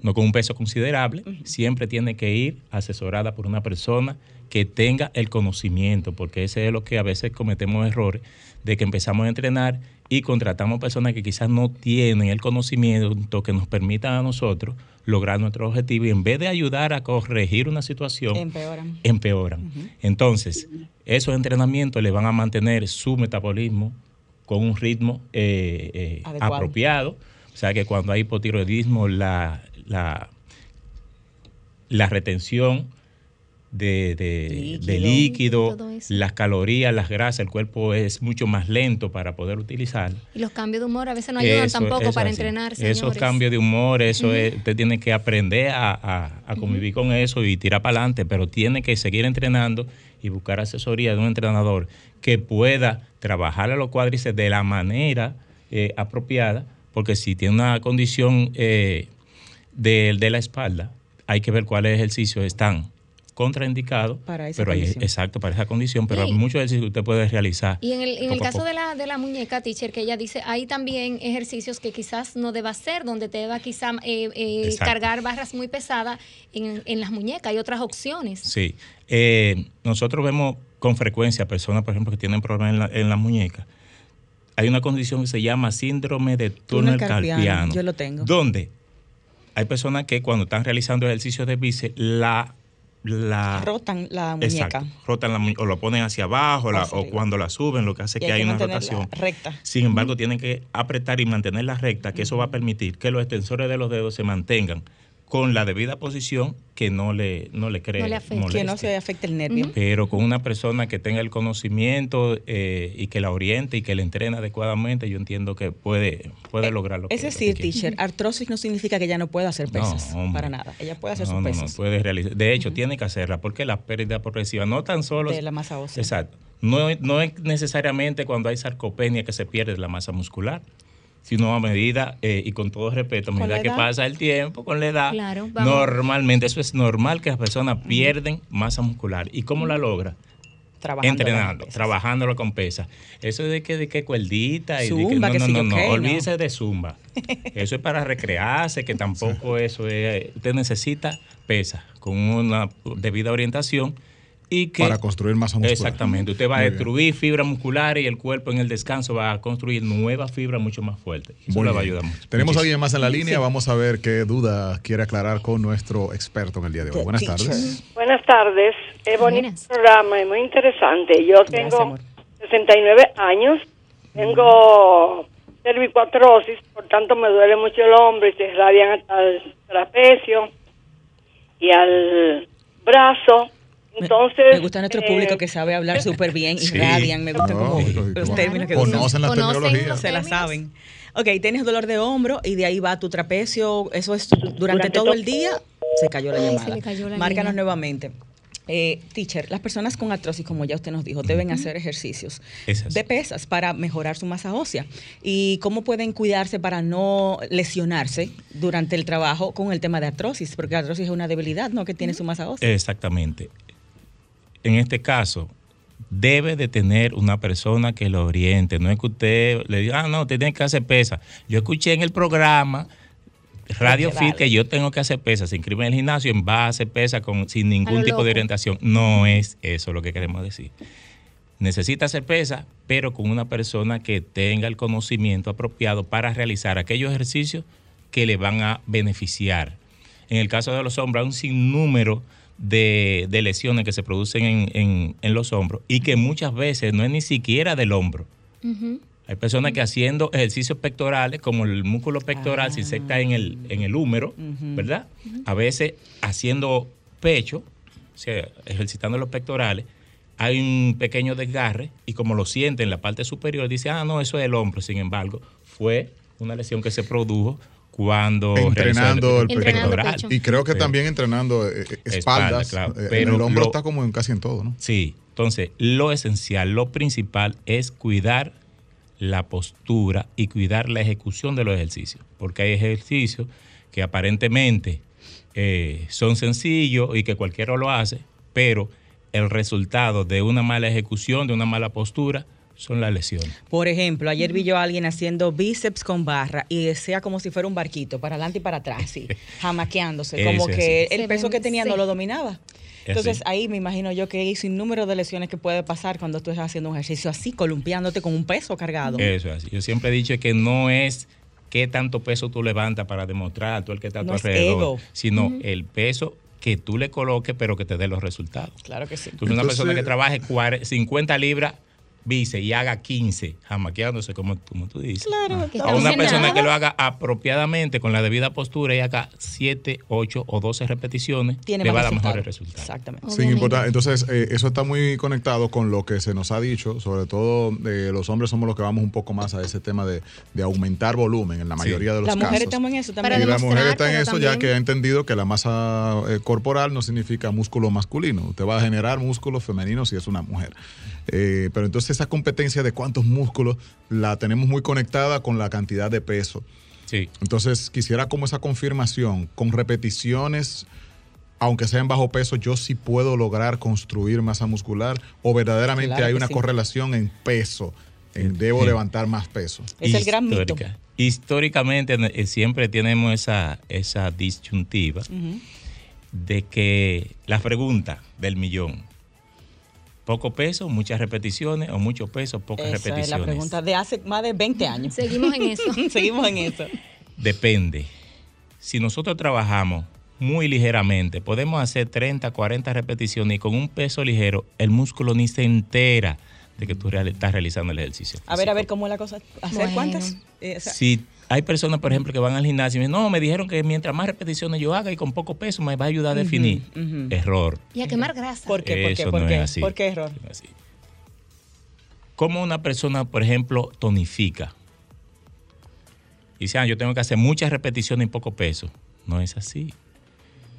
[SPEAKER 5] no con un peso considerable, siempre tiene que ir asesorada por una persona que tenga el conocimiento, porque ese es lo que a veces cometemos errores, de que empezamos a entrenar y contratamos personas que quizás no tienen el conocimiento que nos permitan a nosotros lograr nuestro objetivo y en vez de ayudar a corregir una situación,
[SPEAKER 3] Empeoran.
[SPEAKER 5] empeoran. Entonces, esos entrenamientos le van a mantener su metabolismo con un ritmo eh, eh, apropiado. O sea que cuando hay hipotiroidismo, la, la, la retención de, de-
[SPEAKER 3] Líquido.
[SPEAKER 5] de las calorías, las grasas, el cuerpo es mucho más lento para poder utilizar.
[SPEAKER 4] Y los cambios de humor a veces no ayudan
[SPEAKER 5] Eso-
[SPEAKER 4] tampoco
[SPEAKER 5] eso
[SPEAKER 4] para
[SPEAKER 5] así.
[SPEAKER 4] entrenar,
[SPEAKER 5] Esos cambios de humor, eso es, usted tiene que aprender a, a- a convivir con eso y tirar para adelante, pero tiene que seguir entrenando y buscar asesoría de un entrenador que pueda trabajar a los cuádriceps de la manera eh, apropiada, porque si tiene una condición eh, de, de la espalda, hay que ver cuáles ejercicios están contraindicados.
[SPEAKER 3] Para esa
[SPEAKER 5] pero hay-
[SPEAKER 3] condición.
[SPEAKER 5] exacto, para esa condición, pero
[SPEAKER 4] Y-
[SPEAKER 5] hay muchos ejercicios que usted puede realizar.
[SPEAKER 4] Y en el, en el caso de la, de la muñeca, teacher, que ella dice, hay también ejercicios que quizás no deba hacer, donde te deba quizá eh, eh, cargar barras muy pesadas en, en las muñecas. Hay otras opciones.
[SPEAKER 5] Sí. Eh, nosotros vemos con frecuencia personas, por ejemplo, que tienen problemas en la, en la muñeca. Hay una condición que se llama síndrome de túnel
[SPEAKER 3] Túnel carpiano,
[SPEAKER 5] carpiano.
[SPEAKER 3] yo lo tengo.
[SPEAKER 5] Donde hay personas que cuando están realizando ejercicios de bíceps, la... la
[SPEAKER 3] Rotan la muñeca.
[SPEAKER 5] Exacto. Rotan la mu- o lo ponen hacia abajo la- o cuando la suben, lo que hace
[SPEAKER 3] Y
[SPEAKER 5] que
[SPEAKER 3] hay que
[SPEAKER 5] una rotación.
[SPEAKER 3] recta.
[SPEAKER 5] Sin embargo, tienen que apretar y mantenerla recta, que eso va a permitir que los extensores de los dedos se mantengan con la debida posición que no le, no le cree
[SPEAKER 4] No le afecte.
[SPEAKER 5] molestia.
[SPEAKER 3] Que no se afecte el nervio.
[SPEAKER 5] Pero con una persona que tenga el conocimiento eh, y que la oriente y que la entrene adecuadamente, yo entiendo que puede, puede lograr lo que
[SPEAKER 3] Es decir,
[SPEAKER 5] que quiere.
[SPEAKER 3] teacher, artrosis no significa que ella no pueda hacer pesas.
[SPEAKER 5] No, hombre.
[SPEAKER 3] para nada. Ella puede hacer
[SPEAKER 5] no,
[SPEAKER 3] sus pesas.
[SPEAKER 5] no, puede realizar. De hecho, tiene que hacerla porque la pérdida progresiva no tan solo
[SPEAKER 3] De la masa ósea.
[SPEAKER 5] Exacto. No, no es necesariamente cuando hay sarcopenia que se pierde la masa muscular, sino a medida, eh, y con todo respeto, a medida que pasa el tiempo, con la edad,
[SPEAKER 4] Claro,
[SPEAKER 5] normalmente eso es normal que las personas pierden masa muscular. ¿Y cómo la logra?
[SPEAKER 3] Trabajando
[SPEAKER 5] entrenando, trabajándolo con pesas. Eso de que de que cuerdita y de que no,
[SPEAKER 3] que
[SPEAKER 5] no,
[SPEAKER 3] si
[SPEAKER 5] no, no, olvídese de zumba. Eso es para recrearse, que tampoco eso es, usted necesita pesas con una debida orientación y que
[SPEAKER 2] Para construir masa muscular.
[SPEAKER 5] Exactamente, usted va a
[SPEAKER 2] Muy bien.
[SPEAKER 5] destruir fibras musculares y el cuerpo en el descanso va a construir nuevas fibras mucho más fuertes. Eso
[SPEAKER 2] Muy
[SPEAKER 5] le va a
[SPEAKER 2] bien.
[SPEAKER 5] ayudar mucho.
[SPEAKER 2] Tenemos a alguien más en la línea. Vamos a ver qué duda quiere aclarar con nuestro experto en el día de hoy.
[SPEAKER 3] The
[SPEAKER 2] Buenas
[SPEAKER 3] teacher.
[SPEAKER 2] tardes.
[SPEAKER 7] Buenas tardes. Es bonito
[SPEAKER 4] Buenas.
[SPEAKER 7] programa, es muy interesante. Yo
[SPEAKER 3] Gracias,
[SPEAKER 7] tengo
[SPEAKER 3] amor.
[SPEAKER 7] 69 años, tengo cervicoartrosis, por tanto me duele mucho el hombro y se irradian hasta el trapecio y al brazo.
[SPEAKER 3] Me-
[SPEAKER 7] Entonces,
[SPEAKER 3] me gusta nuestro
[SPEAKER 7] eh,
[SPEAKER 3] público que sabe hablar súper bien y
[SPEAKER 5] Sí.
[SPEAKER 3] radian. Me gusta
[SPEAKER 2] No,
[SPEAKER 3] como los términos que usan.
[SPEAKER 2] Conocen las
[SPEAKER 4] Conocen
[SPEAKER 2] terminologías.
[SPEAKER 3] Se la saben. Ok, tienes dolor de hombro y de ahí va tu trapecio. Eso es durante,
[SPEAKER 7] Durante
[SPEAKER 3] todo
[SPEAKER 7] to-
[SPEAKER 3] el día. Se cayó la
[SPEAKER 4] Ay, se
[SPEAKER 3] llamada.
[SPEAKER 4] le cayó la
[SPEAKER 3] Márcanos
[SPEAKER 4] línea.
[SPEAKER 3] nuevamente. Eh, teacher, las personas con artrosis, como ya usted nos dijo, deben hacer ejercicios de pesas para mejorar su masa ósea. ¿Y cómo pueden cuidarse para no lesionarse durante el trabajo con el tema de artrosis? Porque la artrosis es una debilidad, ¿no? Que tiene su masa ósea.
[SPEAKER 5] Exactamente. En este caso, debe de tener una persona que lo oriente. No es que usted le diga, ah, no, usted tiene que hacer pesa. Yo escuché en el programa Radio Fit
[SPEAKER 3] vale.
[SPEAKER 5] que yo tengo que hacer pesa. Se inscribe en el gimnasio en va a hacer pesa con, sin ningún tipo
[SPEAKER 4] loco.
[SPEAKER 5] de orientación. No es eso lo que queremos decir. Necesita hacer pesa, pero con una persona que tenga el conocimiento apropiado para realizar aquellos ejercicios que le van a beneficiar. En el caso de los hombros, hay un sinnúmero de, de lesiones que se producen en, en- en los hombros y que muchas veces no es ni siquiera del hombro. Hay personas que haciendo ejercicios pectorales, como el músculo pectoral, si se está en el, en el húmero, ¿verdad? A veces haciendo pecho, o sea, ejercitando los pectorales, hay un pequeño desgarre y como lo siente en la parte superior, dice, ah, no, eso es el hombro. Sin embargo, fue una lesión que se produjo cuando
[SPEAKER 2] Entrenando el
[SPEAKER 4] Entrenando pecho.
[SPEAKER 2] Y creo que
[SPEAKER 5] Pero-
[SPEAKER 2] también entrenando eh, eh,
[SPEAKER 5] Espalda,
[SPEAKER 2] espaldas.
[SPEAKER 5] claro.
[SPEAKER 2] eh,
[SPEAKER 5] Pero
[SPEAKER 2] el hombro
[SPEAKER 5] lo-
[SPEAKER 2] está como en casi en todo, ¿no?
[SPEAKER 5] Sí, entonces lo esencial, lo principal es cuidar la postura y cuidar la ejecución de los ejercicios, porque hay ejercicios que aparentemente eh, son sencillos y que cualquiera lo hace, pero el resultado de una mala ejecución, de una mala postura, son las lesiones.
[SPEAKER 3] Por ejemplo, ayer vi yo a alguien haciendo bíceps con barra y decía como si fuera un barquito, para adelante y para atrás, sí, jamaqueándose, como que el
[SPEAKER 4] Se
[SPEAKER 3] peso
[SPEAKER 4] ven-
[SPEAKER 3] que tenía
[SPEAKER 4] sí.
[SPEAKER 3] no lo dominaba.
[SPEAKER 5] Es
[SPEAKER 3] Entonces
[SPEAKER 5] así.
[SPEAKER 3] ahí me imagino yo que hay sin número de lesiones que puede pasar cuando tú estás haciendo un ejercicio así, columpiándote con un peso cargado.
[SPEAKER 5] Eso es así. Yo siempre he dicho que no es qué tanto peso tú levantas para demostrar a todo el que está a tu
[SPEAKER 3] No
[SPEAKER 5] alrededor,
[SPEAKER 3] ego.
[SPEAKER 5] sino el peso que tú le coloques, pero que te dé los resultados.
[SPEAKER 3] Claro que sí.
[SPEAKER 5] Tú una
[SPEAKER 2] Entonces-
[SPEAKER 5] persona que trabaje cuare- 50 libras bíceps y haga 15, jamaqueándose como, como tú dices.
[SPEAKER 3] Claro,
[SPEAKER 4] Que
[SPEAKER 5] A una persona
[SPEAKER 4] nada.
[SPEAKER 5] que lo haga apropiadamente, con la debida postura y haga 7, 8 o 12 repeticiones,
[SPEAKER 3] tiene
[SPEAKER 5] le va a dar mejores resultados.
[SPEAKER 3] Exactamente.
[SPEAKER 2] Sin importar. Entonces, eh, eso está muy conectado con lo que se nos ha dicho, sobre todo eh, los hombres somos los que vamos un poco más a ese tema de, de aumentar volumen en la mayoría de los
[SPEAKER 3] Las
[SPEAKER 2] casos.
[SPEAKER 3] mujeres estamos en eso
[SPEAKER 4] Para
[SPEAKER 3] también.
[SPEAKER 2] y la mujer está en eso ya que ha entendido que la masa eh, corporal no significa músculo masculino. Usted va a generar músculos femeninos si es una mujer. Eh, pero entonces esa competencia de cuántos músculos la tenemos muy conectada con la cantidad de peso.
[SPEAKER 5] Sí.
[SPEAKER 2] Entonces quisiera como esa confirmación con repeticiones aunque sea en bajo peso, yo sí puedo lograr construir masa muscular o verdaderamente
[SPEAKER 3] Claro
[SPEAKER 2] hay una
[SPEAKER 3] sí.
[SPEAKER 2] correlación en peso, en debo levantar más peso.
[SPEAKER 3] Es el gran mito.
[SPEAKER 5] Histórica. Históricamente eh, siempre tenemos esa, esa disyuntiva de que la pregunta del millón, poco peso, muchas repeticiones o mucho peso, pocas
[SPEAKER 3] Esa
[SPEAKER 5] repeticiones.
[SPEAKER 3] es la pregunta de hace más de 20 años.
[SPEAKER 4] Seguimos en eso.
[SPEAKER 3] Seguimos en eso.
[SPEAKER 5] Depende. Si nosotros trabajamos muy ligeramente, podemos hacer 30, 40 repeticiones y con un peso ligero, el músculo ni se entera de que tú real- estás realizando el ejercicio.
[SPEAKER 3] A ver, a ver cómo es la cosa. ¿Hacer
[SPEAKER 4] Bueno.
[SPEAKER 3] cuántas? Eh, o sea,
[SPEAKER 5] Si hay personas, por ejemplo, que van al gimnasio y me dicen, no, me dijeron que mientras más repeticiones yo haga y con poco peso me va a ayudar a definir. Error.
[SPEAKER 4] Y a quemar grasa.
[SPEAKER 3] ¿Por qué? ¿Por qué? ¿Por
[SPEAKER 5] no
[SPEAKER 3] qué?
[SPEAKER 5] es así.
[SPEAKER 3] ¿Por qué error?
[SPEAKER 5] Así. ¿Cómo una persona, por ejemplo, tonifica? Y dice, ah, yo tengo que hacer muchas repeticiones y poco peso. No es así.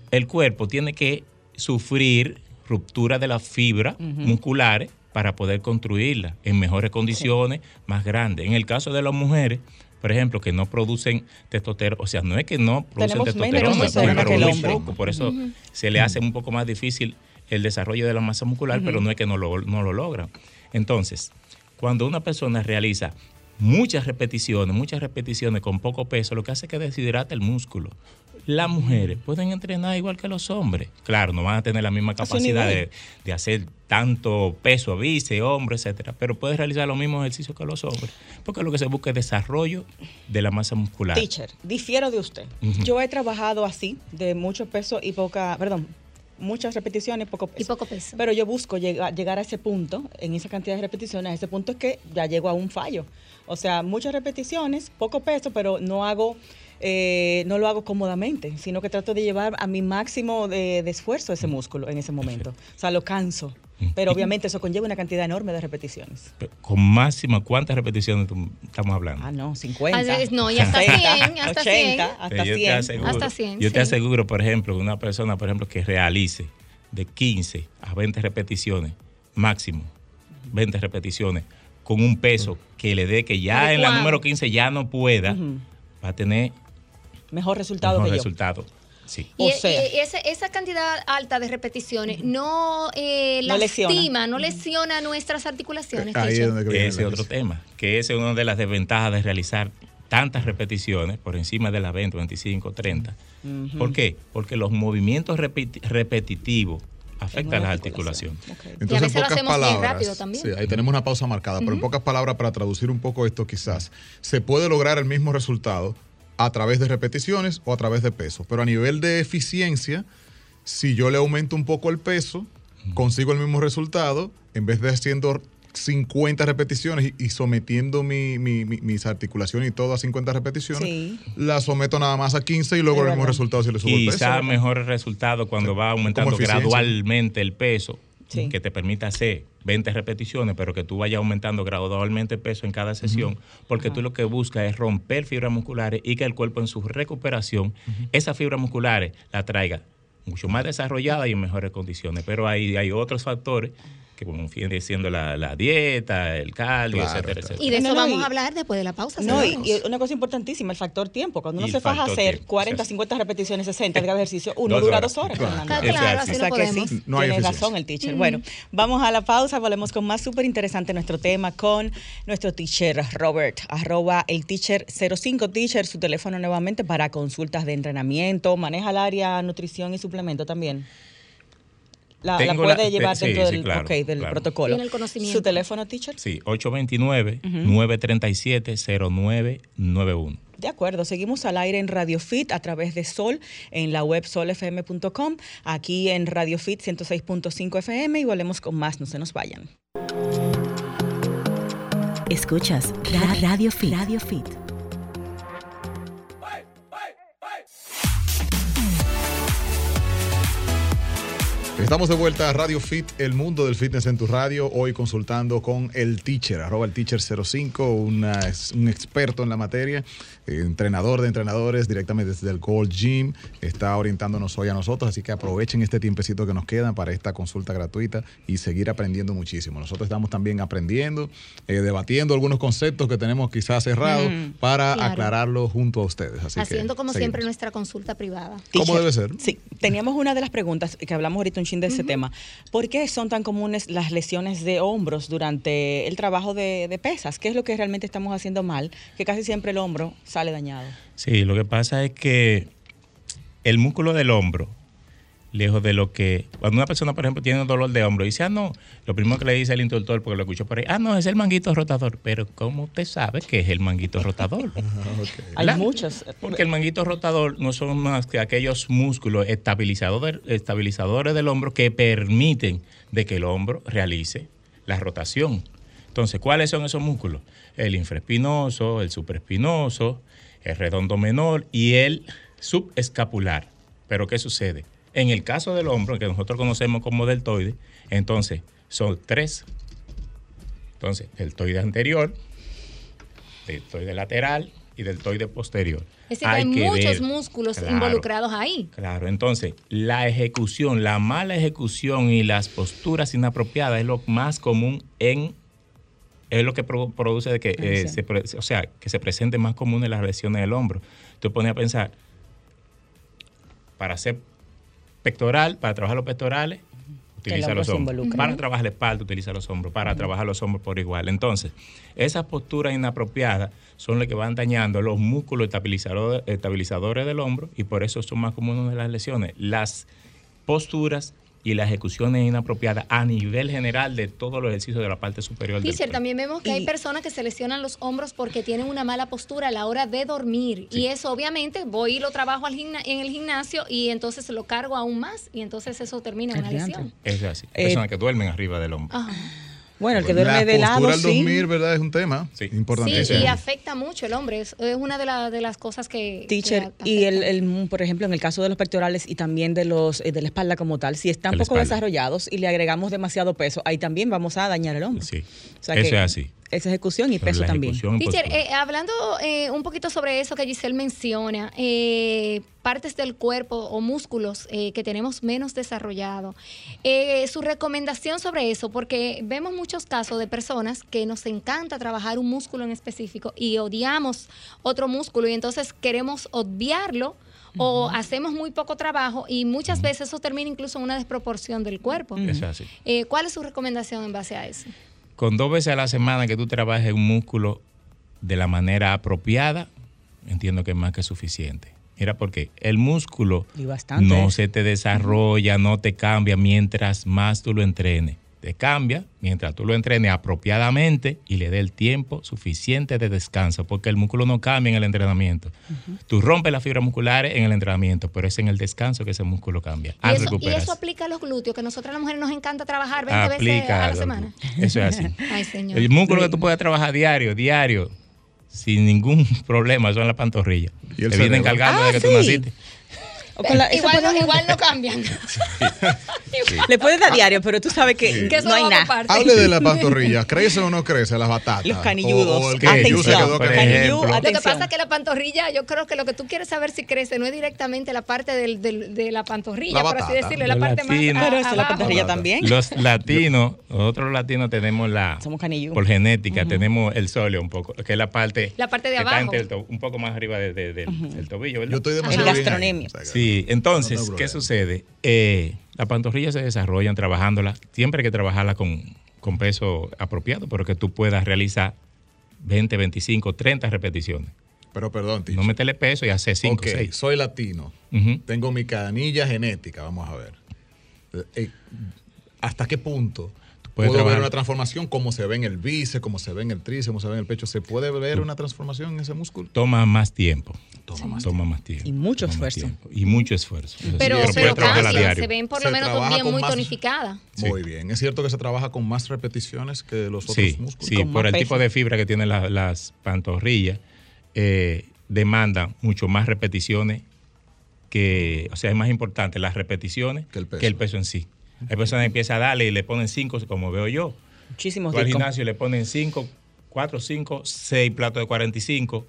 [SPEAKER 5] El cuerpo tiene que sufrir ruptura de las fibras musculares para poder construirla en mejores condiciones, más grandes. En el caso de las mujeres, por ejemplo, que no producen testosterona, o sea, no es que no producen testosterona, pero
[SPEAKER 3] que
[SPEAKER 5] muy poco, por eso se le hace un poco más difícil el desarrollo de la masa muscular, pero no es que no lo, no lo logran. Entonces, cuando una persona realiza muchas repeticiones, muchas repeticiones con poco peso, lo que hace es que deshidrata el músculo. Las mujeres pueden entrenar igual que los hombres. Claro, no van a tener la misma capacidad de, de hacer tanto peso a bice, hombre, etcétera, pero puedes realizar los mismos ejercicios que los hombres, porque lo que se busca es desarrollo de la masa muscular.
[SPEAKER 3] Teacher, difiero de usted. Yo he trabajado así, de mucho peso y poca, perdón, muchas repeticiones y poco peso.
[SPEAKER 4] Y poco peso.
[SPEAKER 3] Pero yo busco llegar, llegar a ese punto, en esa cantidad de repeticiones, a ese punto es que ya llego a un fallo. O sea, muchas repeticiones, poco peso, pero no hago, eh, no lo hago cómodamente, sino que trato de llevar a mi máximo de, de esfuerzo ese músculo en ese momento. O sea, lo canso. Pero obviamente eso conlleva una cantidad enorme de repeticiones.
[SPEAKER 5] Con máxima, ¿cuántas repeticiones estamos hablando?
[SPEAKER 3] Ah, no, 50.
[SPEAKER 4] Ah, es- no, y hasta 100, hasta 100.
[SPEAKER 3] 80, hasta
[SPEAKER 5] Eh, yo te
[SPEAKER 3] 100.
[SPEAKER 5] aseguro,
[SPEAKER 4] Hasta 100,
[SPEAKER 5] yo te
[SPEAKER 4] sí.
[SPEAKER 5] aseguro, por ejemplo, una persona, por ejemplo, que realice de 15 a 20 repeticiones máximo, 20 repeticiones, con un peso que le dé que ya en la número 15 ya no pueda, va a tener
[SPEAKER 3] Mejor resultado
[SPEAKER 5] mejor
[SPEAKER 3] que yo.
[SPEAKER 5] resultado. Sí.
[SPEAKER 3] O
[SPEAKER 4] Y,
[SPEAKER 3] sea.
[SPEAKER 4] y ese- esa cantidad alta de repeticiones no, eh,
[SPEAKER 3] No lesiona.
[SPEAKER 4] lastima, no lesiona nuestras articulaciones.
[SPEAKER 2] Ahí es donde
[SPEAKER 5] Ese es otro tema, que esa es una de las desventajas de realizar tantas repeticiones por encima de las 20, 25, 30. ¿Por qué? Porque los movimientos repeti- repetitivos afectan las articulaciones.
[SPEAKER 3] Ok.
[SPEAKER 2] Entonces,
[SPEAKER 4] veces
[SPEAKER 2] en
[SPEAKER 4] lo
[SPEAKER 2] pocas
[SPEAKER 4] bien
[SPEAKER 2] palabras,
[SPEAKER 4] rápido también.
[SPEAKER 2] sí, ahí tenemos una pausa marcada, pero en pocas palabras, para traducir un poco esto, quizás, se puede lograr el mismo resultado a través de repeticiones o a través de peso. Pero a nivel de eficiencia, si yo le aumento un poco el peso, consigo el mismo resultado, en vez de haciendo 50 repeticiones y, sometiendo mi- mi- mi- mis articulaciones y todo a 50 repeticiones,
[SPEAKER 3] Sí.
[SPEAKER 2] la someto nada más a 15 y luego el mismo resultado si le subo el peso.
[SPEAKER 5] Quizá mejor resultado cuando va aumentando gradualmente el peso,
[SPEAKER 3] Sí.
[SPEAKER 5] que te permita hacer 20 repeticiones, pero que tú vayas aumentando gradualmente el peso en cada sesión, porque tú lo que buscas es romper fibras musculares y que el cuerpo en su recuperación, esas fibras musculares la traiga mucho más desarrollada y en mejores condiciones. Pero hay, hay otros factores que como viene siendo la, la dieta, el cardio,
[SPEAKER 2] Claro,
[SPEAKER 5] etcétera, etcétera.
[SPEAKER 4] Y de eso
[SPEAKER 3] no,
[SPEAKER 4] vamos
[SPEAKER 3] y-
[SPEAKER 4] a hablar después de la pausa.
[SPEAKER 3] No, y, una cosa importantísima, el factor tiempo. Cuando uno
[SPEAKER 5] Y
[SPEAKER 3] se faja a hacer
[SPEAKER 5] tiempo,
[SPEAKER 3] 40,
[SPEAKER 5] sí.
[SPEAKER 3] 50 repeticiones, 60 de cada ejercicio, uno
[SPEAKER 5] Dos
[SPEAKER 3] dura
[SPEAKER 5] horas.
[SPEAKER 3] dos horas.
[SPEAKER 2] Claro.
[SPEAKER 5] Así.
[SPEAKER 4] no
[SPEAKER 3] que sí,
[SPEAKER 2] No hay eficiencia.
[SPEAKER 3] razón el teacher. Bueno, vamos a la pausa, volvemos con más súper interesante nuestro tema con nuestro teacher Robert, arroba el teacher 05 teacher, su teléfono nuevamente para consultas de entrenamiento, maneja el área nutrición y suplemento también. La, puede
[SPEAKER 5] la-
[SPEAKER 3] llevar
[SPEAKER 5] sí,
[SPEAKER 3] dentro
[SPEAKER 5] sí,
[SPEAKER 3] del,
[SPEAKER 5] claro,
[SPEAKER 3] ok, del
[SPEAKER 5] claro.
[SPEAKER 3] protocolo.
[SPEAKER 4] Tiene el conocimiento.
[SPEAKER 3] ¿Su teléfono, teacher?
[SPEAKER 5] Sí, 829-937-0991.
[SPEAKER 3] De acuerdo, seguimos al aire en Radio Fit a través de Sol, en la web solfm.com, aquí en Radio Fit 106.5 FM y volvemos con más, no se nos vayan.
[SPEAKER 1] Escuchas Ra- Radio Fit. Radio Fit.
[SPEAKER 2] Estamos de vuelta a Radio Fit, el mundo del fitness en tu radio. Hoy consultando con el teacher, arroba el teacher 05, una- un experto en la materia, entrenador de entrenadores directamente desde el Gold Gym. Está orientándonos hoy a nosotros, así que aprovechen este tiempecito que nos queda para esta consulta gratuita y seguir aprendiendo muchísimo. Nosotros estamos también aprendiendo, eh, debatiendo algunos conceptos que tenemos quizás cerrados para
[SPEAKER 4] Claro.
[SPEAKER 2] aclararlos junto a ustedes. Así que
[SPEAKER 4] Haciendo como
[SPEAKER 2] seguimos.
[SPEAKER 4] siempre nuestra consulta privada.
[SPEAKER 2] ¿Cómo debe ser?
[SPEAKER 3] Sí, Teníamos una de las preguntas que hablamos ahorita un chin de ese tema. ¿Por qué son tan comunes las lesiones de hombros durante el trabajo de, de pesas? ¿Qué es lo que realmente estamos haciendo mal? Que casi siempre el hombro sale dañado.
[SPEAKER 5] Sí, lo que pasa es que el músculo del hombro, lejos de lo que. Cuando una persona, por ejemplo, tiene un dolor de hombro y dice, ah, no, lo primero que le dice el instructor, porque lo escuchó por ahí, ah, no, es el manguito rotador. Pero, ¿cómo usted sabe que es el manguito rotador?
[SPEAKER 3] Hay
[SPEAKER 5] ¿Verdad?
[SPEAKER 3] muchos.
[SPEAKER 5] Porque el manguito rotador no son más que aquellos músculos estabilizadores, estabilizadores del hombro que permiten de que el hombro realice la rotación. Entonces, ¿cuáles son esos músculos? El infraespinoso, el supraespinoso, el redondo menor y el subescapular. Pero ¿qué sucede? En el caso del hombro, que nosotros conocemos como deltoide, entonces son tres. Entonces, deltoide anterior, deltoide lateral y deltoide posterior.
[SPEAKER 4] Es decir, hay,
[SPEAKER 5] que
[SPEAKER 4] muchos
[SPEAKER 5] ver-
[SPEAKER 4] músculos
[SPEAKER 5] Claro.
[SPEAKER 4] involucrados ahí.
[SPEAKER 5] Claro, entonces la ejecución, la mala ejecución y las posturas inapropiadas es lo más común en es lo que pro- produce de que
[SPEAKER 3] Ah,
[SPEAKER 5] eh, se, o sea que se presente más común en las lesiones del hombro. Tú pones a pensar para hacer pectoral, para trabajar los pectorales, utiliza los hombros. Para trabajar la espalda, utiliza los hombros. Para trabajar los hombros por igual. Entonces, esas posturas inapropiadas son las que van dañando los músculos estabilizadores, estabilizadores del hombro y por eso son más comunes las lesiones. Las posturas y las ejecuciones inapropiadas a nivel general de todos los ejercicios de la parte superior del
[SPEAKER 4] Teacher,
[SPEAKER 5] cuerpo.
[SPEAKER 4] también vemos que hay personas que se lesionan los hombros porque tienen una mala postura a la hora de dormir. Y eso obviamente voy y lo trabajo al gimna- en el gimnasio y entonces lo cargo aún más y entonces eso termina en una lesión.
[SPEAKER 5] Eso es así.
[SPEAKER 3] Eh,
[SPEAKER 5] Personas que duermen arriba del hombro.
[SPEAKER 4] Ajá.
[SPEAKER 3] Bueno, el que
[SPEAKER 2] la
[SPEAKER 3] duerme de lado,
[SPEAKER 2] postura al
[SPEAKER 3] sí.
[SPEAKER 2] dormir, ¿verdad? Es un tema
[SPEAKER 5] Sí.
[SPEAKER 2] importante.
[SPEAKER 4] Sí, y afecta mucho el hombre. Es, es una de, la- de las cosas que.
[SPEAKER 3] Teacher,
[SPEAKER 4] que
[SPEAKER 3] y el, el, por ejemplo, en el caso de los pectorales y también de los eh, de la espalda como tal, si están
[SPEAKER 5] la
[SPEAKER 3] poco
[SPEAKER 5] espalda.
[SPEAKER 3] desarrollados y le agregamos demasiado peso, ahí también vamos a dañar el hombro.
[SPEAKER 5] Sí.
[SPEAKER 3] O sea
[SPEAKER 5] Eso
[SPEAKER 3] que
[SPEAKER 5] es así.
[SPEAKER 3] Esa ejecución y peso también.
[SPEAKER 5] y
[SPEAKER 4] Teacher,
[SPEAKER 5] postura.
[SPEAKER 4] eh, hablando eh, un poquito sobre eso que Giselle menciona, eh, partes del cuerpo o músculos eh, que tenemos menos desarrollados, eh, su recomendación sobre eso, porque vemos muchos casos de personas que nos encanta trabajar un músculo en específico y odiamos otro músculo y entonces queremos obviarlo. O hacemos muy poco trabajo y muchas veces eso termina incluso en una desproporción del cuerpo.
[SPEAKER 5] Eso es así.
[SPEAKER 4] Eh, ¿Cuál es su recomendación en base a eso?
[SPEAKER 5] Con dos veces a la semana que tú trabajes un músculo de la manera apropiada, entiendo que es más que suficiente. Mira, porque el músculo no se te desarrolla, no te cambia mientras más tú lo entrenes. Te cambia mientras tú lo entrenes apropiadamente y le dé el tiempo suficiente de descanso, porque el músculo no cambia en el entrenamiento. Tú rompes las fibras musculares en el entrenamiento, pero es en el descanso que ese músculo cambia.
[SPEAKER 4] Y eso, y eso aplica a los glúteos, que nosotras las mujeres nos encanta trabajar 20 veces a la semana.
[SPEAKER 5] Eso es así.
[SPEAKER 4] Ay, señor.
[SPEAKER 5] El músculo que tú puedes trabajar diario, diario, sin ningún problema, son las pantorrillas.
[SPEAKER 2] ¿Y el
[SPEAKER 5] Te vienen
[SPEAKER 2] cerebro?
[SPEAKER 5] cargando
[SPEAKER 3] Ah,
[SPEAKER 5] desde que tú naciste.
[SPEAKER 3] La-
[SPEAKER 4] igual, no,
[SPEAKER 3] puede-
[SPEAKER 4] igual no cambian.
[SPEAKER 3] Le puedes dar diario, pero tú sabes que
[SPEAKER 4] Que eso
[SPEAKER 3] no hay nada.
[SPEAKER 4] parte.
[SPEAKER 2] Hable de la pantorrilla. ¿Crece o no crece las batatas?
[SPEAKER 3] Los canilludos.
[SPEAKER 2] O, o el se quedó.
[SPEAKER 4] Lo que pasa es que la pantorrilla, yo creo que lo que tú quieres saber si crece no es directamente la parte del, del- de la pantorrilla,
[SPEAKER 2] La
[SPEAKER 4] por así decirlo, es la parte más
[SPEAKER 5] latinos.
[SPEAKER 4] a-
[SPEAKER 3] Pero eso, la pantorrilla también.
[SPEAKER 5] Los latinos, nosotros los latinos tenemos la.
[SPEAKER 3] Somos canillú.
[SPEAKER 5] Por genética, tenemos el sóleo un poco, que es la parte.
[SPEAKER 4] La parte de
[SPEAKER 5] que está
[SPEAKER 4] abajo.
[SPEAKER 5] entre el to- un poco más arriba de- de- del, tobillo, ¿verdad?
[SPEAKER 2] Yo estoy demasiado bien ahí.
[SPEAKER 3] gastronomía.
[SPEAKER 5] Sí, entonces,
[SPEAKER 2] No
[SPEAKER 5] ¿qué sucede? Eh, las pantorrillas se desarrollan trabajándolas, siempre hay que trabajarlas con, con peso apropiado, pero que tú puedas realizar 20, 25, 30 repeticiones.
[SPEAKER 2] Pero perdón, Ticho.
[SPEAKER 5] No meterle peso y hacer 5,
[SPEAKER 2] Ok,
[SPEAKER 5] 6.
[SPEAKER 2] soy latino. Tengo mi canilla genética, vamos a ver. Eh, ¿Hasta qué punto
[SPEAKER 5] puedes
[SPEAKER 2] puedo ver
[SPEAKER 5] trabajar.
[SPEAKER 2] una transformación como se ve en el bíceps, como se ve en el tríceps, como se ve en el pecho? ¿Se puede ver una transformación en ese músculo?
[SPEAKER 5] Toma más tiempo.
[SPEAKER 2] Toma más
[SPEAKER 5] Toma más tiempo.
[SPEAKER 3] Y mucho
[SPEAKER 5] Toma
[SPEAKER 3] esfuerzo.
[SPEAKER 5] Y mucho esfuerzo. Sí,
[SPEAKER 4] Pero, pero cambian,
[SPEAKER 5] diario.
[SPEAKER 4] se ven por
[SPEAKER 2] Se
[SPEAKER 4] lo menos bien muy
[SPEAKER 2] más-
[SPEAKER 4] tonificadas.
[SPEAKER 5] Sí.
[SPEAKER 2] Muy bien. ¿Es cierto que se trabaja con más repeticiones que los otros
[SPEAKER 5] Sí,
[SPEAKER 2] músculos?
[SPEAKER 5] sí, por el tipo de fibra que tienen la- las pantorrillas, eh, demandan mucho más repeticiones que, o sea, es más importante las repeticiones
[SPEAKER 2] Que el peso.
[SPEAKER 5] que el peso en sí. Hay personas que empiezan a darle y le ponen cinco, como veo yo.
[SPEAKER 3] Muchísimos
[SPEAKER 5] al gimnasio le ponen cinco, cuatro, cinco, seis platos de 45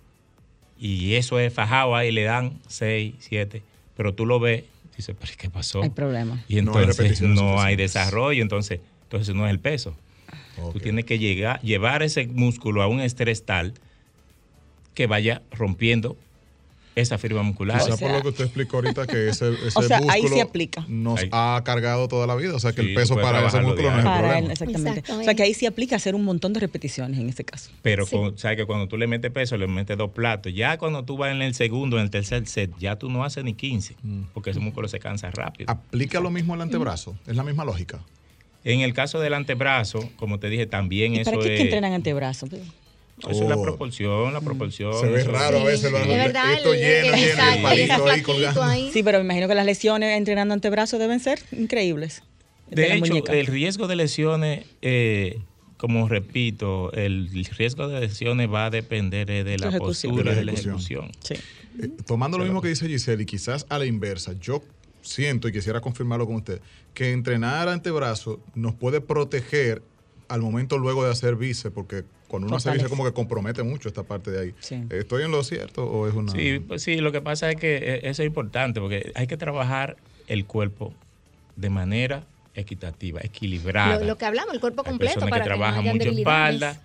[SPEAKER 5] y eso es fajado ahí, le dan seis, siete, pero tú lo ves, dices, pero ¿qué pasó?
[SPEAKER 3] Hay problema.
[SPEAKER 5] Y
[SPEAKER 2] No hay
[SPEAKER 5] entonces no hay desarrollo, entonces, entonces no es el peso. Tú tienes que llegar, llevar ese músculo a un estrés tal que vaya rompiendo esa fibra muscular.
[SPEAKER 2] Quizá
[SPEAKER 3] O sea-
[SPEAKER 2] por lo que usted explicó ahorita que ese, ese
[SPEAKER 3] O sea, ahí
[SPEAKER 2] músculo
[SPEAKER 3] sí aplica.
[SPEAKER 2] nos
[SPEAKER 5] Ahí.
[SPEAKER 2] ha cargado toda la vida. O sea que
[SPEAKER 5] Sí,
[SPEAKER 2] el peso para ese músculo no es el
[SPEAKER 3] él,
[SPEAKER 2] problema.
[SPEAKER 3] exactamente. O sea que ahí sí aplica hacer un montón de repeticiones en este caso.
[SPEAKER 5] Pero
[SPEAKER 4] Sí.
[SPEAKER 5] con- sabes que cuando tú le metes peso, le metes dos platos. Ya cuando tú vas en el segundo, en el tercer set, ya tú no haces ni 15,
[SPEAKER 2] Mm.
[SPEAKER 5] porque ese músculo se cansa rápido.
[SPEAKER 2] ¿Aplica lo mismo el antebrazo? ¿Es la misma lógica?
[SPEAKER 5] En el caso del antebrazo, como te dije, también
[SPEAKER 3] ¿Y
[SPEAKER 5] eso
[SPEAKER 3] para qué es
[SPEAKER 5] es,
[SPEAKER 3] que entrenan antebrazo?
[SPEAKER 5] Eso es la
[SPEAKER 2] Oh.
[SPEAKER 5] proporción, la proporción.
[SPEAKER 2] Se ve raro a veces. lo-
[SPEAKER 4] Es verdad,
[SPEAKER 2] esto
[SPEAKER 4] el-
[SPEAKER 2] lleno,
[SPEAKER 4] el-
[SPEAKER 2] lleno,
[SPEAKER 4] exacto,
[SPEAKER 2] el palito ahí
[SPEAKER 4] flaquito
[SPEAKER 2] colgando.
[SPEAKER 4] ahí.
[SPEAKER 3] Sí, pero me imagino que las lesiones entrenando antebrazo deben ser increíbles.
[SPEAKER 5] De hecho,
[SPEAKER 3] muñeca.
[SPEAKER 5] el riesgo de lesiones, eh, como repito, el riesgo de lesiones va a depender eh, de
[SPEAKER 3] La
[SPEAKER 5] la
[SPEAKER 3] ejecución.
[SPEAKER 5] postura
[SPEAKER 2] De la ejecución.
[SPEAKER 5] ejecución.
[SPEAKER 3] Sí.
[SPEAKER 2] Eh, tomando lo mismo que dice Giselle y quizás a la inversa, yo siento y quisiera confirmarlo con usted, que entrenar antebrazo nos puede proteger al momento luego de hacer bíceps, porque cuando uno hace bíceps como que compromete mucho esta parte de ahí.
[SPEAKER 3] Sí.
[SPEAKER 2] ¿Estoy en lo cierto o es una...?
[SPEAKER 5] Sí, pues sí, lo que pasa es que eh, eso es importante porque hay que trabajar el cuerpo de manera equitativa, equilibrada.
[SPEAKER 4] Lo, lo que hablamos, el cuerpo
[SPEAKER 5] Hay
[SPEAKER 4] completo
[SPEAKER 5] personas
[SPEAKER 4] para
[SPEAKER 5] que trabajan mucho espalda,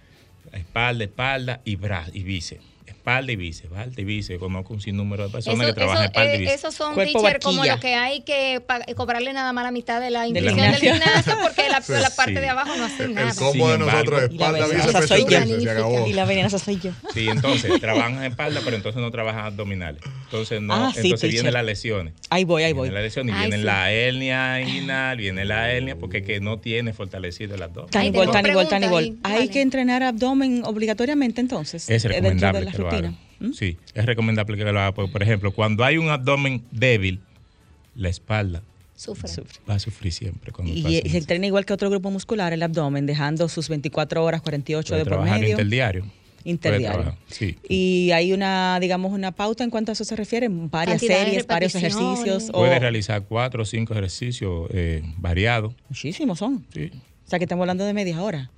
[SPEAKER 5] espalda, espalda y brazo y bíceps. Espalda y bíceps, espalda y bíceps. Conozco un sinnúmero de personas
[SPEAKER 4] Eso-
[SPEAKER 5] que trabajan
[SPEAKER 4] eso,
[SPEAKER 5] espalda y
[SPEAKER 4] eh,
[SPEAKER 5] bíceps.
[SPEAKER 4] esos son, teacher, como lo que hay que pa- cobrarle nada más la mitad de la
[SPEAKER 3] Del
[SPEAKER 4] inscripción del
[SPEAKER 3] gimnasio.
[SPEAKER 4] porque la,
[SPEAKER 2] Sí.
[SPEAKER 4] la parte
[SPEAKER 5] Sí.
[SPEAKER 4] de abajo no hace
[SPEAKER 2] El,
[SPEAKER 4] nada.
[SPEAKER 2] el combo
[SPEAKER 5] Sin
[SPEAKER 2] de nosotros es
[SPEAKER 3] Y la
[SPEAKER 2] espalda, bíceps,
[SPEAKER 3] soy yo.
[SPEAKER 2] se acabó.
[SPEAKER 3] Y la venenosa soy yo.
[SPEAKER 5] Sí, entonces trabajan espalda, pero entonces no trabajan abdominales. Entonces no,
[SPEAKER 3] Ah, sí,
[SPEAKER 5] entonces
[SPEAKER 3] teacher.
[SPEAKER 5] vienen las lesiones.
[SPEAKER 3] Ahí voy, ahí voy.
[SPEAKER 5] Viene la lesión y
[SPEAKER 4] Ay,
[SPEAKER 5] viene
[SPEAKER 4] sí.
[SPEAKER 5] la hernia inguinal, viene la hernia porque es que no tiene fortalecido el abdomen.
[SPEAKER 3] Tan igual, tan igual, tan igual. Hay que entrenar abdomen obligatoriamente entonces.
[SPEAKER 5] Es
[SPEAKER 3] eh, de
[SPEAKER 5] recomendable
[SPEAKER 3] la
[SPEAKER 5] que lo.
[SPEAKER 3] ¿Mm?
[SPEAKER 5] Sí, es recomendable que lo hagan. Porque, por ejemplo, cuando hay un abdomen débil, la espalda
[SPEAKER 4] Sufre.
[SPEAKER 5] va a sufrir siempre. cuando
[SPEAKER 3] Y, y se entrena igual que otro grupo muscular, el abdomen, dejando sus 24 horas, 48
[SPEAKER 5] Puede
[SPEAKER 3] de
[SPEAKER 5] trabajar
[SPEAKER 3] promedio.
[SPEAKER 5] interdiario.
[SPEAKER 3] Interdiario.
[SPEAKER 5] Sí.
[SPEAKER 3] Y hay una, digamos, una pauta en cuanto a eso se refiere, varias
[SPEAKER 4] de
[SPEAKER 3] series, varios ejercicios.
[SPEAKER 5] Puede
[SPEAKER 3] o-
[SPEAKER 5] realizar cuatro o cinco ejercicios eh, variados.
[SPEAKER 3] Muchísimos son.
[SPEAKER 5] Sí.
[SPEAKER 3] O sea que estamos hablando de media hora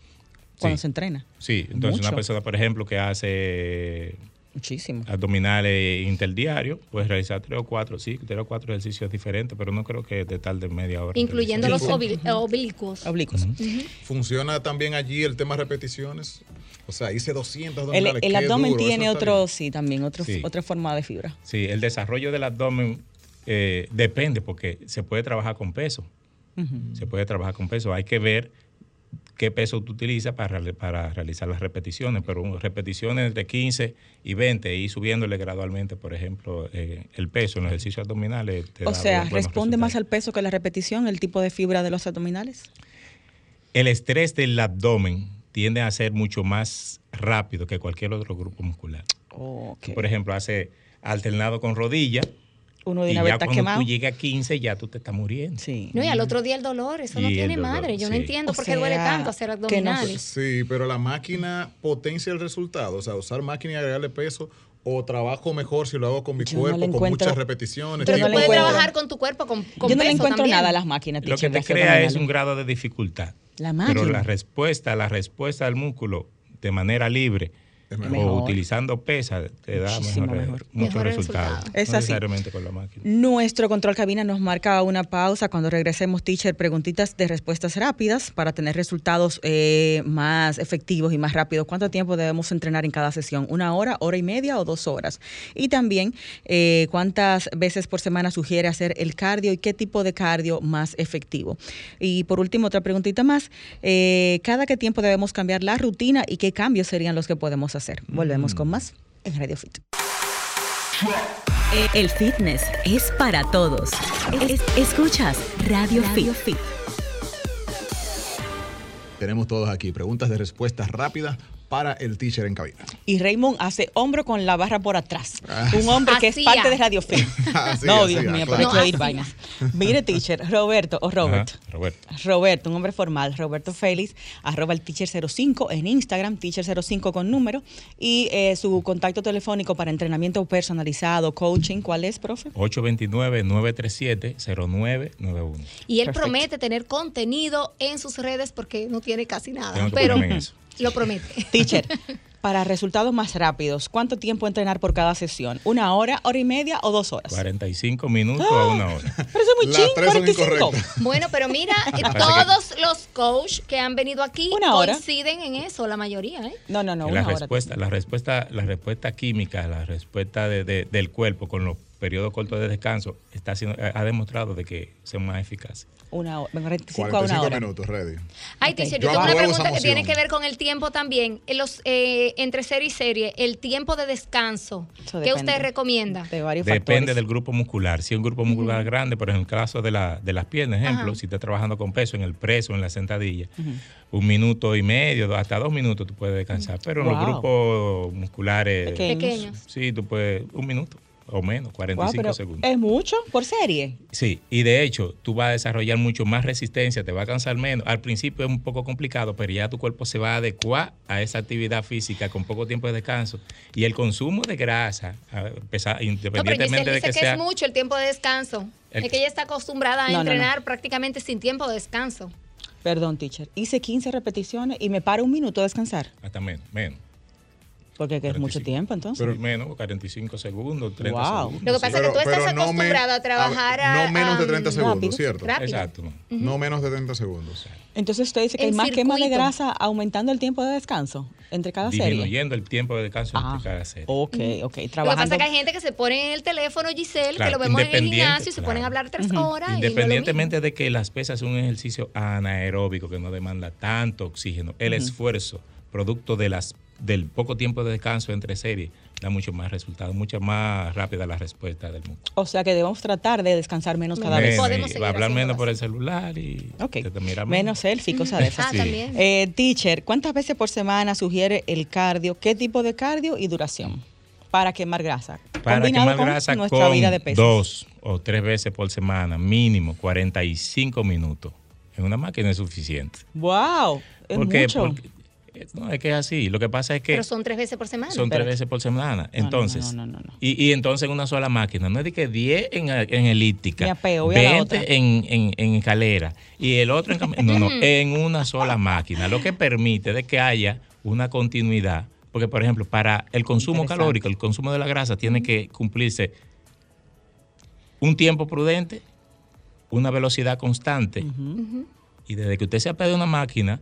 [SPEAKER 3] cuando
[SPEAKER 5] Sí.
[SPEAKER 3] se entrena.
[SPEAKER 5] Sí, entonces
[SPEAKER 3] Mucho.
[SPEAKER 5] una persona, por ejemplo, que hace
[SPEAKER 3] Muchísimo.
[SPEAKER 5] abdominales interdiarios, puede realizar tres o cuatro, sí, tres o cuatro ejercicios diferentes, pero no creo que de tal de media hora.
[SPEAKER 4] Incluyendo los eh, oblicuos.
[SPEAKER 3] Oblicuos.
[SPEAKER 2] ¿Funciona también allí el tema repeticiones? O sea, hice 200
[SPEAKER 3] El,
[SPEAKER 2] abdominales.
[SPEAKER 3] el abdomen
[SPEAKER 2] duro,
[SPEAKER 3] tiene otro,
[SPEAKER 2] bien.
[SPEAKER 3] sí, también, otro,
[SPEAKER 5] Sí.
[SPEAKER 3] otra forma de fibra.
[SPEAKER 5] Sí, el desarrollo del abdomen eh, depende porque se puede trabajar con peso. Se puede trabajar con peso. Hay que ver qué peso tú utilizas para, para realizar las repeticiones, pero repeticiones de 15 y 20 y subiéndole gradualmente, por ejemplo, eh, el peso en los ejercicios abdominales. te
[SPEAKER 3] O
[SPEAKER 5] da
[SPEAKER 3] sea, ¿responde más al peso que la repetición, el tipo de fibra de los abdominales?
[SPEAKER 5] El estrés del abdomen tiende a ser mucho más rápido que cualquier otro grupo muscular.
[SPEAKER 3] Ok.
[SPEAKER 5] Por ejemplo, hace alternado con rodilla
[SPEAKER 3] Uno de
[SPEAKER 5] y
[SPEAKER 3] una vez
[SPEAKER 5] ya
[SPEAKER 3] está
[SPEAKER 5] cuando
[SPEAKER 3] quemado.
[SPEAKER 5] tú llegas a 15 ya tú te estás muriendo.
[SPEAKER 3] Sí.
[SPEAKER 4] No, y al otro día el dolor, eso no
[SPEAKER 5] Y
[SPEAKER 4] tiene
[SPEAKER 5] dolor,
[SPEAKER 4] madre. Yo no entiendo
[SPEAKER 3] O
[SPEAKER 4] por qué duele tanto hacer
[SPEAKER 3] no-
[SPEAKER 4] abdominales.
[SPEAKER 2] Sí, pero la máquina potencia el resultado. O sea, usar máquina y agregarle peso o trabajo mejor si lo hago con mi
[SPEAKER 3] Yo
[SPEAKER 2] cuerpo, con muchas repeticiones.
[SPEAKER 4] Pero
[SPEAKER 3] no
[SPEAKER 4] puedes
[SPEAKER 3] encuentro-
[SPEAKER 4] trabajar con tu cuerpo con, con
[SPEAKER 3] Yo no le encuentro
[SPEAKER 4] también.
[SPEAKER 3] nada a las máquinas.
[SPEAKER 5] Lo que te crea es un grado de dificultad.
[SPEAKER 3] La
[SPEAKER 5] Pero
[SPEAKER 3] máquina.
[SPEAKER 5] la respuesta, la respuesta del músculo de manera libre
[SPEAKER 2] Es
[SPEAKER 5] o utilizando pesas te da
[SPEAKER 3] mejor.
[SPEAKER 5] muchos resultados.
[SPEAKER 4] resultados.
[SPEAKER 3] Es
[SPEAKER 5] no
[SPEAKER 3] así.
[SPEAKER 5] necesariamente con la máquina.
[SPEAKER 3] Nuestro control cabina nos marca una pausa cuando regresemos, teacher, preguntitas de respuestas rápidas para tener resultados eh, más efectivos y más rápidos. ¿Cuánto tiempo debemos entrenar en cada sesión? ¿Una hora, hora y media o dos horas? Y también, eh, ¿cuántas veces por semana sugiere hacer el cardio y qué tipo de cardio más efectivo? Y por último, otra preguntita más. eh, ¿Cada qué tiempo debemos cambiar la rutina y qué cambios serían los que podemos hacer? Volvemos con más en Radio Fit.
[SPEAKER 1] El fitness es para todos. Es- escuchas Radio, Fit.
[SPEAKER 2] Tenemos todos aquí preguntas de respuestas rápidas para el teacher en cabina.
[SPEAKER 3] Y Raymond hace hombro con la barra por atrás.
[SPEAKER 2] Ah.
[SPEAKER 3] Un hombre que es parte de Radio.
[SPEAKER 2] Hacía,
[SPEAKER 3] no, Dios mío,
[SPEAKER 2] claro.
[SPEAKER 3] pero hay que
[SPEAKER 4] No,
[SPEAKER 3] oír vainas. Mire, teacher, Roberto o Robert.
[SPEAKER 5] Ajá, Roberto.
[SPEAKER 3] Roberto, un hombre formal, Roberto Félix, arroba el teacher05 en Instagram, teacher05 con número, y eh, su contacto telefónico para entrenamiento personalizado, coaching, ¿cuál es, profe?
[SPEAKER 5] 829-937-0991.
[SPEAKER 4] Y él
[SPEAKER 3] Perfecto.
[SPEAKER 4] promete tener contenido en sus redes porque no tiene casi nada.
[SPEAKER 5] Tengo que
[SPEAKER 4] pero
[SPEAKER 5] ponerme en eso.
[SPEAKER 4] Lo promete.
[SPEAKER 3] Teacher, para resultados más rápidos, ¿cuánto tiempo entrenar por cada sesión? ¿Una hora, hora y media o dos horas?
[SPEAKER 5] 45 minutos a una hora.
[SPEAKER 3] Pero eso es muy ching,
[SPEAKER 2] tres son
[SPEAKER 3] 45.
[SPEAKER 2] incorrectas.
[SPEAKER 4] Bueno, pero mira, eh, todos los coach que han venido aquí
[SPEAKER 3] Una hora.
[SPEAKER 4] coinciden en eso, la mayoría, ¿eh?
[SPEAKER 3] No, no, no,
[SPEAKER 5] la
[SPEAKER 3] una hora.
[SPEAKER 5] respuesta, la respuesta, la respuesta química, la respuesta de- de- del cuerpo con los periodos cortos de descanso está siendo, ha demostrado de que son más eficaces.
[SPEAKER 3] Una hora, 45 a una
[SPEAKER 2] 45
[SPEAKER 3] hora.
[SPEAKER 2] minutos, ready.
[SPEAKER 4] Ay,
[SPEAKER 3] Ok.
[SPEAKER 4] teacher,
[SPEAKER 2] Yo
[SPEAKER 4] yo tengo una pregunta que tiene que ver con el tiempo también. En los, eh, entre serie y serie, el tiempo de descanso, ¿qué usted recomienda?
[SPEAKER 3] De varios
[SPEAKER 5] Depende
[SPEAKER 3] factores.
[SPEAKER 5] del grupo muscular. Si es un grupo muscular grande, por ejemplo, en el caso de, la, de las piernas, ejemplo,
[SPEAKER 4] Ajá.
[SPEAKER 5] si estás trabajando con peso en el preso, en la sentadilla, un minuto y medio, hasta dos minutos tú puedes descansar. Pero en
[SPEAKER 3] Wow.
[SPEAKER 5] los grupos musculares.
[SPEAKER 3] Pequeños.
[SPEAKER 5] sí, tú puedes un minuto o menos,
[SPEAKER 3] Wow,
[SPEAKER 5] 45
[SPEAKER 3] pero
[SPEAKER 5] segundos.
[SPEAKER 3] es mucho por serie.
[SPEAKER 5] Sí, y de hecho, tú vas a desarrollar mucho más resistencia, te va a cansar menos. Al principio es un poco complicado, pero ya tu cuerpo se va a adecuar a esa actividad física con poco tiempo de descanso. Y el consumo de grasa, pesar-
[SPEAKER 4] No, pero
[SPEAKER 5] independientemente
[SPEAKER 4] Giselle
[SPEAKER 5] de
[SPEAKER 4] dice
[SPEAKER 5] que
[SPEAKER 4] que,
[SPEAKER 5] sea...
[SPEAKER 4] es mucho el tiempo de descanso.
[SPEAKER 5] El-
[SPEAKER 4] Es que ella está acostumbrada a
[SPEAKER 3] No, no, no.
[SPEAKER 4] entrenar prácticamente sin tiempo de descanso.
[SPEAKER 3] Perdón, teacher. Hice 15 repeticiones y me paro un minuto a descansar.
[SPEAKER 5] Hasta menos, menos.
[SPEAKER 3] Porque que es mucho
[SPEAKER 5] 45.
[SPEAKER 3] tiempo entonces.
[SPEAKER 5] Pero menos, 45 segundos, 30
[SPEAKER 3] Wow.
[SPEAKER 5] segundos.
[SPEAKER 4] Lo que pasa es que tú estás
[SPEAKER 2] no me-
[SPEAKER 4] acostumbrado a trabajar
[SPEAKER 2] a- No menos de
[SPEAKER 4] a-
[SPEAKER 2] 30 segundos,
[SPEAKER 3] rápido.
[SPEAKER 2] ¿cierto?
[SPEAKER 4] Rápido.
[SPEAKER 5] Exacto. ¿no?
[SPEAKER 2] No menos de 30 segundos.
[SPEAKER 3] Entonces usted dice que hay más quema de grasa aumentando el tiempo de descanso entre cada serie.
[SPEAKER 5] Disminuyendo el tiempo de descanso
[SPEAKER 3] Ah,
[SPEAKER 5] entre cada serie.
[SPEAKER 3] ok, ok.
[SPEAKER 4] Lo que pasa es que hay gente que se pone en el teléfono, Giselle, que lo vemos en el gimnasio y se ponen a hablar tres horas. y no es
[SPEAKER 5] Independientemente de que las pesas son un ejercicio anaeróbico que no demanda tanto oxígeno, el esfuerzo producto de las del poco tiempo de descanso entre series da mucho más resultados, mucho más rápida la respuesta del músculo.
[SPEAKER 3] O sea que debemos tratar de descansar menos cada
[SPEAKER 4] Menos.
[SPEAKER 3] vez.
[SPEAKER 4] Podemos
[SPEAKER 5] hablar menos por el celular y te-
[SPEAKER 3] Menos selfie, cosas de esas.
[SPEAKER 4] Ah,
[SPEAKER 5] Sí.
[SPEAKER 4] también.
[SPEAKER 3] Eh, teacher, ¿cuántas veces por semana sugiere el cardio? ¿Qué tipo de cardio y duración? Para quemar grasa.
[SPEAKER 5] Para
[SPEAKER 3] Combinado
[SPEAKER 5] quemar
[SPEAKER 3] con
[SPEAKER 5] grasa
[SPEAKER 3] nuestra
[SPEAKER 5] con
[SPEAKER 3] vida de pesas.
[SPEAKER 5] dos o tres veces por semana, mínimo 45 minutos. En una máquina es suficiente.
[SPEAKER 3] ¡Wow! Es
[SPEAKER 5] ¿Por qué?
[SPEAKER 3] mucho.
[SPEAKER 5] Porque- no, es que es así. Lo que pasa es que
[SPEAKER 4] Pero son tres veces por semana.
[SPEAKER 5] son tres veces por semana.
[SPEAKER 3] no,
[SPEAKER 5] Entonces,
[SPEAKER 3] no, no, no, no.
[SPEAKER 5] Y, y entonces en una sola máquina. No es de que 10 en, en elíptica,
[SPEAKER 3] a la
[SPEAKER 5] 20
[SPEAKER 3] otra.
[SPEAKER 5] en, en, en escalera y el otro en cam- No, no, en una sola máquina. Lo que permite de que haya una continuidad. Porque, por ejemplo, para el consumo calórico, el consumo de la grasa tiene que cumplirse un tiempo prudente, una velocidad constante. Y desde que usted se apega de una máquina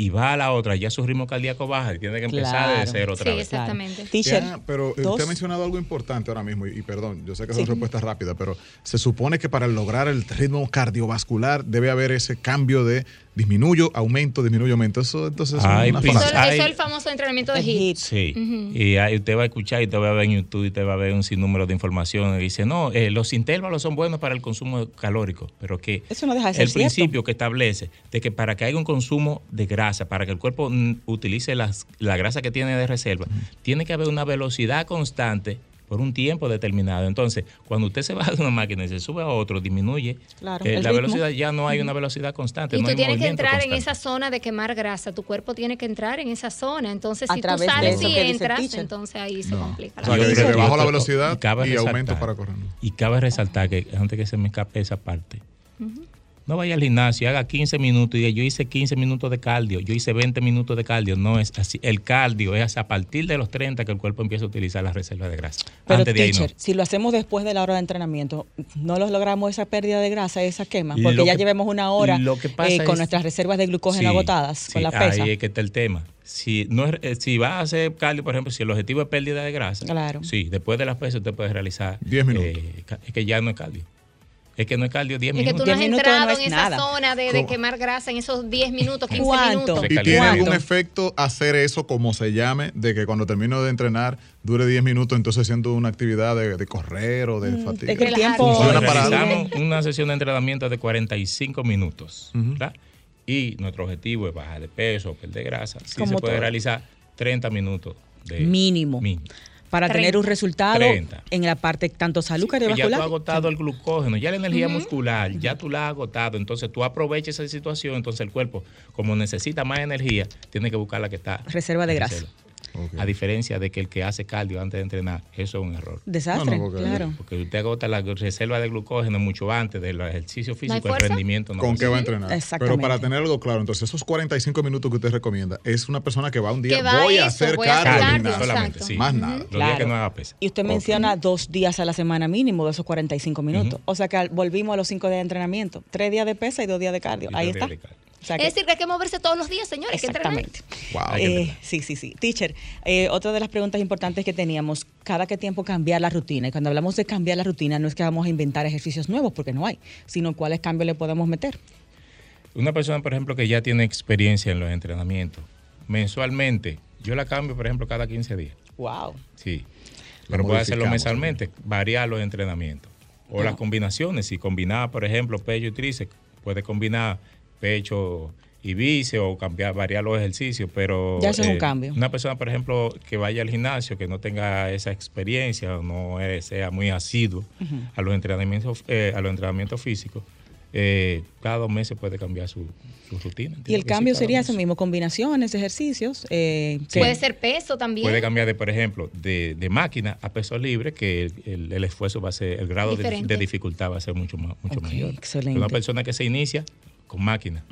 [SPEAKER 5] y va a la otra, ya su ritmo cardíaco baja y tiene que empezar
[SPEAKER 3] Claro.
[SPEAKER 5] de cero otra
[SPEAKER 4] Sí,
[SPEAKER 5] vez.
[SPEAKER 4] Exactamente.
[SPEAKER 2] Ya, pero
[SPEAKER 3] dos-
[SPEAKER 2] usted ha mencionado algo importante ahora mismo, y, y perdón, yo sé que es
[SPEAKER 3] Sí.
[SPEAKER 2] una respuesta rápida, pero se supone que para lograr el ritmo cardiovascular debe haber ese cambio de disminuyo, aumento, disminuyo, aumento. Eso entonces
[SPEAKER 5] Ay,
[SPEAKER 2] una
[SPEAKER 4] Eso, es el famoso entrenamiento de HIIT.
[SPEAKER 5] Sí, y ahí usted va a escuchar y usted va a ver en YouTube y usted va a ver un sinnúmero de información y dice, no, eh, los intervalos son buenos para el consumo calórico, pero que
[SPEAKER 3] Eso no deja de ser
[SPEAKER 5] el
[SPEAKER 3] cierto.
[SPEAKER 5] principio que establece de que para que haya un consumo de grasa, para que el cuerpo utilice las- la grasa que tiene de reserva, tiene que haber una velocidad constante por un tiempo determinado. Entonces, cuando usted se baja de una máquina y se sube a otro, disminuye
[SPEAKER 3] Claro,
[SPEAKER 5] eh, la
[SPEAKER 3] ritmo.
[SPEAKER 5] velocidad, ya no hay una velocidad constante.
[SPEAKER 4] Y
[SPEAKER 5] no
[SPEAKER 4] tú
[SPEAKER 5] hay
[SPEAKER 4] tienes que entrar en esa zona de quemar grasa. Tu cuerpo tiene que entrar en esa zona. Entonces,
[SPEAKER 3] A
[SPEAKER 4] si tú sales y entras, entonces ahí se
[SPEAKER 2] No.
[SPEAKER 4] complica
[SPEAKER 2] O
[SPEAKER 4] la
[SPEAKER 2] sea, que, bajo la velocidad
[SPEAKER 5] cabe
[SPEAKER 2] y aumento para correr.
[SPEAKER 5] Y cabe resaltar que antes que se me escape esa parte, no vaya al gimnasio, haga 15 minutos y diga, yo hice 15 minutos de cardio, yo hice 20 minutos de cardio. No es así. El cardio es a partir de los 30 que el cuerpo empieza a utilizar las reservas de grasa.
[SPEAKER 3] Pero
[SPEAKER 5] antes de ahí no.
[SPEAKER 3] teacher, si lo hacemos después de la hora de entrenamiento, no los logramos esa pérdida de grasa, esa quema,
[SPEAKER 5] Lo
[SPEAKER 3] porque ya
[SPEAKER 5] que-
[SPEAKER 3] llevemos una hora
[SPEAKER 5] lo que pasa
[SPEAKER 3] eh, con
[SPEAKER 5] es-
[SPEAKER 3] nuestras reservas de glucógeno
[SPEAKER 5] Sí,
[SPEAKER 3] agotadas
[SPEAKER 5] sí,
[SPEAKER 3] con la pesa.
[SPEAKER 5] Ahí es que está el tema. Si, no es, eh, si va a hacer cardio, por ejemplo, si el objetivo es pérdida de grasa,
[SPEAKER 3] Claro.
[SPEAKER 5] sí, después de las pesas usted puede realizar
[SPEAKER 2] 10 minutos.
[SPEAKER 5] eh, es que ya no es cardio. Es que no es cardio 10
[SPEAKER 4] Es que
[SPEAKER 5] minutos.
[SPEAKER 4] tú no
[SPEAKER 3] Diez
[SPEAKER 4] has
[SPEAKER 3] minutos
[SPEAKER 4] entrado
[SPEAKER 3] no es
[SPEAKER 4] en esa
[SPEAKER 3] nada.
[SPEAKER 4] zona de, de quemar grasa en esos 10 minutos, 15
[SPEAKER 3] ¿Cuánto?
[SPEAKER 4] minutos.
[SPEAKER 2] ¿Y tiene algún efecto hacer eso como se llame, de que cuando termino de entrenar dure 10 minutos, entonces siento una actividad de, de correr o de fatiga?
[SPEAKER 3] es que el tiempo
[SPEAKER 2] Funciona para
[SPEAKER 5] una sesión de entrenamiento de 45 minutos,
[SPEAKER 2] Ujú.
[SPEAKER 5] ¿verdad? Y nuestro objetivo es bajar de peso, perder grasa. Sí se puede
[SPEAKER 3] todo.
[SPEAKER 5] realizar 30 minutos de
[SPEAKER 3] Mínimo.
[SPEAKER 5] mínimo.
[SPEAKER 3] Para tener
[SPEAKER 4] 30.
[SPEAKER 3] un resultado
[SPEAKER 5] 30.
[SPEAKER 3] en la parte tanto salud
[SPEAKER 5] Porque ya tú has
[SPEAKER 3] cardiovascular.
[SPEAKER 5] agotado el glucógeno, ya la energía muscular, ya tú la has agotado, entonces tú aprovechas esa situación, entonces el cuerpo, como necesita más energía, tiene que buscar la que está.
[SPEAKER 3] Reserva de grasa.
[SPEAKER 5] reserva. A diferencia de que el que hace cardio antes de entrenar, eso es un error.
[SPEAKER 3] Desastre,
[SPEAKER 2] No, no, porque-
[SPEAKER 3] claro.
[SPEAKER 5] Porque usted agota la reserva de glucógeno mucho antes del ejercicio físico, el rendimiento no
[SPEAKER 2] ¿Con
[SPEAKER 5] va a
[SPEAKER 2] qué va a entrenar?
[SPEAKER 3] Exactamente.
[SPEAKER 2] Pero para tener algo claro, entonces esos 45 minutos que usted recomienda es una persona que va un día,
[SPEAKER 4] va
[SPEAKER 2] voy a hacer
[SPEAKER 4] voy a hacer
[SPEAKER 2] cardio,
[SPEAKER 4] cardio,
[SPEAKER 2] gimnasio.
[SPEAKER 5] solamente, sí.
[SPEAKER 2] Más nada.
[SPEAKER 5] Los días que no haga pesa.
[SPEAKER 3] Y usted menciona dos días a la semana mínimo de esos 45 minutos. O sea que volvimos a los cinco días de entrenamiento. Tres días de pesa y dos días de cardio.
[SPEAKER 5] Y
[SPEAKER 3] Ahí está.
[SPEAKER 5] De cardio.
[SPEAKER 3] O sea que-
[SPEAKER 4] Es decir, que hay que moverse todos los días, señores. hay que entrenar.
[SPEAKER 3] Exactamente.
[SPEAKER 2] Wow.
[SPEAKER 3] Eh, sí, sí, sí. Teacher, eh, otra de las preguntas importantes que teníamos, cada qué tiempo cambiar la rutina. Y cuando hablamos de cambiar la rutina, no es que vamos a inventar ejercicios nuevos, porque no hay, sino cuáles cambios le podemos meter.
[SPEAKER 5] Una persona, por ejemplo, que ya tiene experiencia en los entrenamientos, mensualmente, yo la cambio, por ejemplo, cada 15 días.
[SPEAKER 3] Wow.
[SPEAKER 5] Sí. Pero puede hacerlo mensualmente, variar los entrenamientos. O las combinaciones, si combinaba, por ejemplo, pecho y tríceps, puede combinar pecho y bíceps o cambiar, variar los ejercicios, pero... eh,
[SPEAKER 3] Ya eso es un cambio.
[SPEAKER 5] Una persona, por ejemplo, que vaya al gimnasio, que no tenga esa experiencia o no eh, sea muy asiduo a los entrenamientos, eh, a los entrenamientos físicos, eh, cada dos meses puede cambiar su, su rutina.
[SPEAKER 3] Y el
[SPEAKER 5] sí,
[SPEAKER 3] cambio sería
[SPEAKER 5] mes.
[SPEAKER 3] eso mismo, combinaciones, ejercicios. eh,
[SPEAKER 5] Sí.
[SPEAKER 4] Puede ser peso también.
[SPEAKER 5] Puede cambiar de, por ejemplo, de, de máquina a peso libre, que el, el- el esfuerzo va a ser, el grado de, dificultad va a ser mucho, más, mucho mayor.
[SPEAKER 3] excelente.
[SPEAKER 5] Una persona que se inicia con máquina,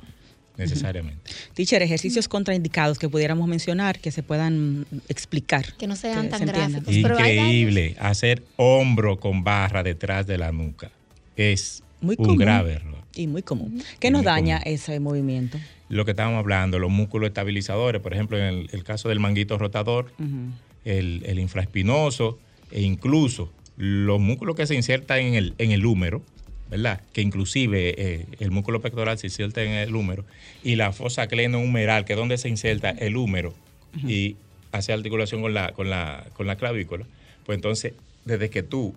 [SPEAKER 5] necesariamente.
[SPEAKER 3] Teacher, ejercicios contraindicados que pudiéramos mencionar, que se puedan explicar.
[SPEAKER 4] Que no sean
[SPEAKER 3] que
[SPEAKER 4] tan
[SPEAKER 3] se
[SPEAKER 4] gráficos. Pero
[SPEAKER 5] Increíble, hacer hombro con barra detrás de la nuca es
[SPEAKER 3] Muy
[SPEAKER 5] un
[SPEAKER 3] común.
[SPEAKER 5] grave error.
[SPEAKER 3] Y muy común. ¿Qué nos daña
[SPEAKER 5] común.
[SPEAKER 3] ese movimiento?
[SPEAKER 5] Lo que estábamos hablando, los músculos estabilizadores, por ejemplo, en el, el caso del manguito rotador, el, el infraespinoso e incluso los músculos que se insertan en el, en el húmero, ¿verdad? Que inclusive eh, el músculo pectoral se inserta en el húmero y la fosa clenohumeral, que es donde se inserta el húmero y hace articulación con la, con, la, con la clavícula, pues entonces desde que tú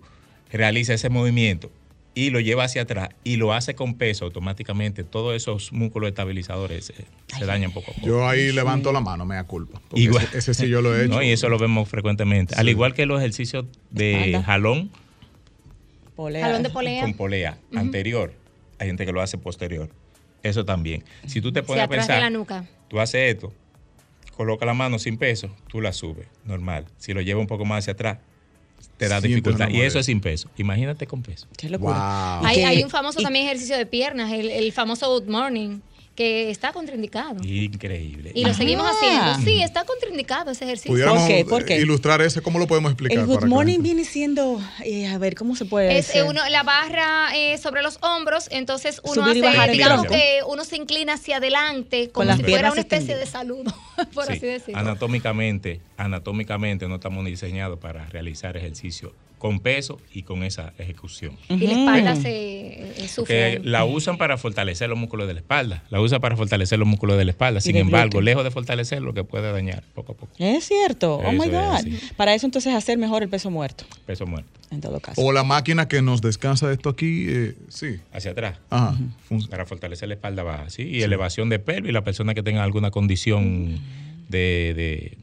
[SPEAKER 5] realizas ese movimiento y lo llevas hacia atrás y lo haces con peso, automáticamente todos esos músculos estabilizadores eh, se dañan poco a poco.
[SPEAKER 2] Yo ahí levanto la mano, me da culpa.
[SPEAKER 5] Igual.
[SPEAKER 2] Ese, ese sí yo lo he hecho.
[SPEAKER 5] No, y eso lo vemos frecuentemente. Al igual que los ejercicios de
[SPEAKER 3] Espalda.
[SPEAKER 5] jalón
[SPEAKER 3] Polea.
[SPEAKER 4] Jalón de polea.
[SPEAKER 5] con polea anterior. Hay gente que lo hace posterior. Eso también. Si tú te pones a pensar,
[SPEAKER 4] la nuca.
[SPEAKER 5] tú haces esto, coloca la mano sin peso, tú la subes, normal. Si lo lleva un poco más hacia atrás, te da dificultad. Y eso es sin peso. Imagínate con peso.
[SPEAKER 3] Qué locura.
[SPEAKER 2] Wow.
[SPEAKER 4] Hay, un famoso
[SPEAKER 3] y-
[SPEAKER 4] también ejercicio de piernas, el, el famoso Good Morning, que está contraindicado.
[SPEAKER 5] Increíble.
[SPEAKER 4] Y lo seguimos haciendo. Sí, está contraindicado ese ejercicio.
[SPEAKER 2] Pudiéramos
[SPEAKER 3] ¿Por qué? ¿Por qué?
[SPEAKER 2] ilustrar ese, ¿cómo lo podemos explicar?
[SPEAKER 3] El good morning viene siendo, eh, a ver, ¿cómo se puede
[SPEAKER 4] Es eh,
[SPEAKER 3] decir?
[SPEAKER 4] uno, la barra eh, sobre los hombros, entonces uno
[SPEAKER 3] Subir
[SPEAKER 4] hace, digamos que uno se inclina hacia adelante, como
[SPEAKER 3] las
[SPEAKER 4] si fuera una especie de saludo, por
[SPEAKER 5] Sí.
[SPEAKER 4] así decirlo.
[SPEAKER 5] Anatómicamente, anatómicamente no estamos diseñados para realizar ejercicio con peso y con esa ejecución.
[SPEAKER 4] Y la espalda se eh,
[SPEAKER 5] Que
[SPEAKER 4] sufre.
[SPEAKER 5] la usan para fortalecer los músculos de la espalda. La usan para fortalecer los músculos de la espalda. Sin
[SPEAKER 3] de
[SPEAKER 5] embargo,
[SPEAKER 3] glúteo.
[SPEAKER 5] lejos de fortalecer lo que puede dañar poco a poco.
[SPEAKER 3] Es cierto. Oh my
[SPEAKER 5] Eso es
[SPEAKER 3] God.
[SPEAKER 5] así.
[SPEAKER 3] Para eso entonces hacer mejor el peso muerto,
[SPEAKER 5] Peso muerto.
[SPEAKER 3] en todo caso.
[SPEAKER 2] O la máquina que nos descansa esto aquí, eh, sí.
[SPEAKER 5] Hacia atrás.
[SPEAKER 2] Ajá.
[SPEAKER 5] Para fortalecer la espalda baja. ¿sí? Y elevación de pelvis. La persona que tenga alguna condición de, de,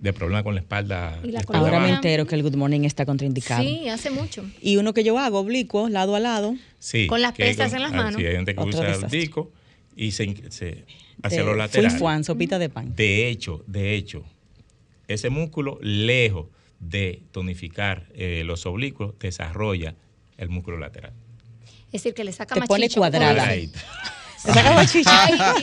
[SPEAKER 5] de problema con la espalda.
[SPEAKER 4] Y la
[SPEAKER 5] espalda
[SPEAKER 3] Ahora me entero que el good morning está contraindicado.
[SPEAKER 4] Sí, hace mucho.
[SPEAKER 3] Y uno que yo hago, oblicuo, lado a lado.
[SPEAKER 5] Sí,
[SPEAKER 4] Con las pesas en las manos.
[SPEAKER 5] Sí, hay gente que
[SPEAKER 3] Otro
[SPEAKER 5] usa el disco y se, se- hacia
[SPEAKER 3] de
[SPEAKER 5] los
[SPEAKER 3] Fui
[SPEAKER 5] laterales.
[SPEAKER 3] Juan, sopita de pan.
[SPEAKER 5] De hecho, de hecho, ese músculo, lejos de tonificar eh, los oblicuos, desarrolla el músculo lateral.
[SPEAKER 4] Es decir, que le saca
[SPEAKER 3] Te
[SPEAKER 4] más
[SPEAKER 3] pone
[SPEAKER 4] chicho,
[SPEAKER 3] cuadrada. Se saca.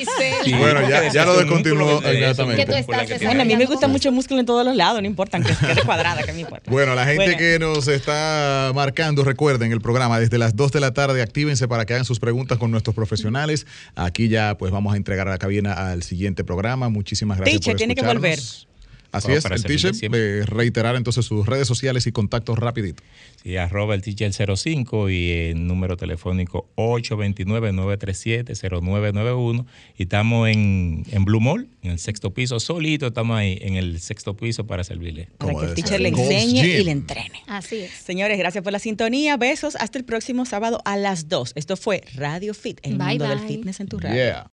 [SPEAKER 5] Sí,
[SPEAKER 2] Bueno, ya- ya lo descontinuó
[SPEAKER 5] que-
[SPEAKER 2] inmediatamente.
[SPEAKER 4] Que
[SPEAKER 5] que
[SPEAKER 3] Bueno, a mí me gusta mucho el músculo en todos los lados, no importa, aunque quede cuadrada, que me importa.
[SPEAKER 2] Bueno, la gente
[SPEAKER 3] Bueno.
[SPEAKER 2] que nos está marcando, recuerden el programa desde las 2 de la tarde, actívense para que hagan sus preguntas con nuestros profesionales. Aquí ya pues vamos a entregar a la cabina al siguiente programa. Muchísimas gracias
[SPEAKER 3] Teacher,
[SPEAKER 2] por
[SPEAKER 3] tiene que
[SPEAKER 2] escucharnos.
[SPEAKER 3] volver.
[SPEAKER 2] Así es,
[SPEAKER 5] para
[SPEAKER 2] el teacher, eh, reiterar entonces sus redes sociales y contactos rapidito.
[SPEAKER 5] Sí, arroba el teacher 05 y el número telefónico 829-937-0991. Y estamos en, en Blue Mall, en el sexto piso, solito estamos ahí, en el sexto piso para servirle.
[SPEAKER 3] Para que el teacher le enseñe y le entrene.
[SPEAKER 4] Así es.
[SPEAKER 3] Señores, gracias por la sintonía. Besos. Hasta el próximo sábado a las 2. Esto fue Radio Fit, el
[SPEAKER 4] Bye,
[SPEAKER 3] mundo del fitness en tu radio.
[SPEAKER 2] Yeah.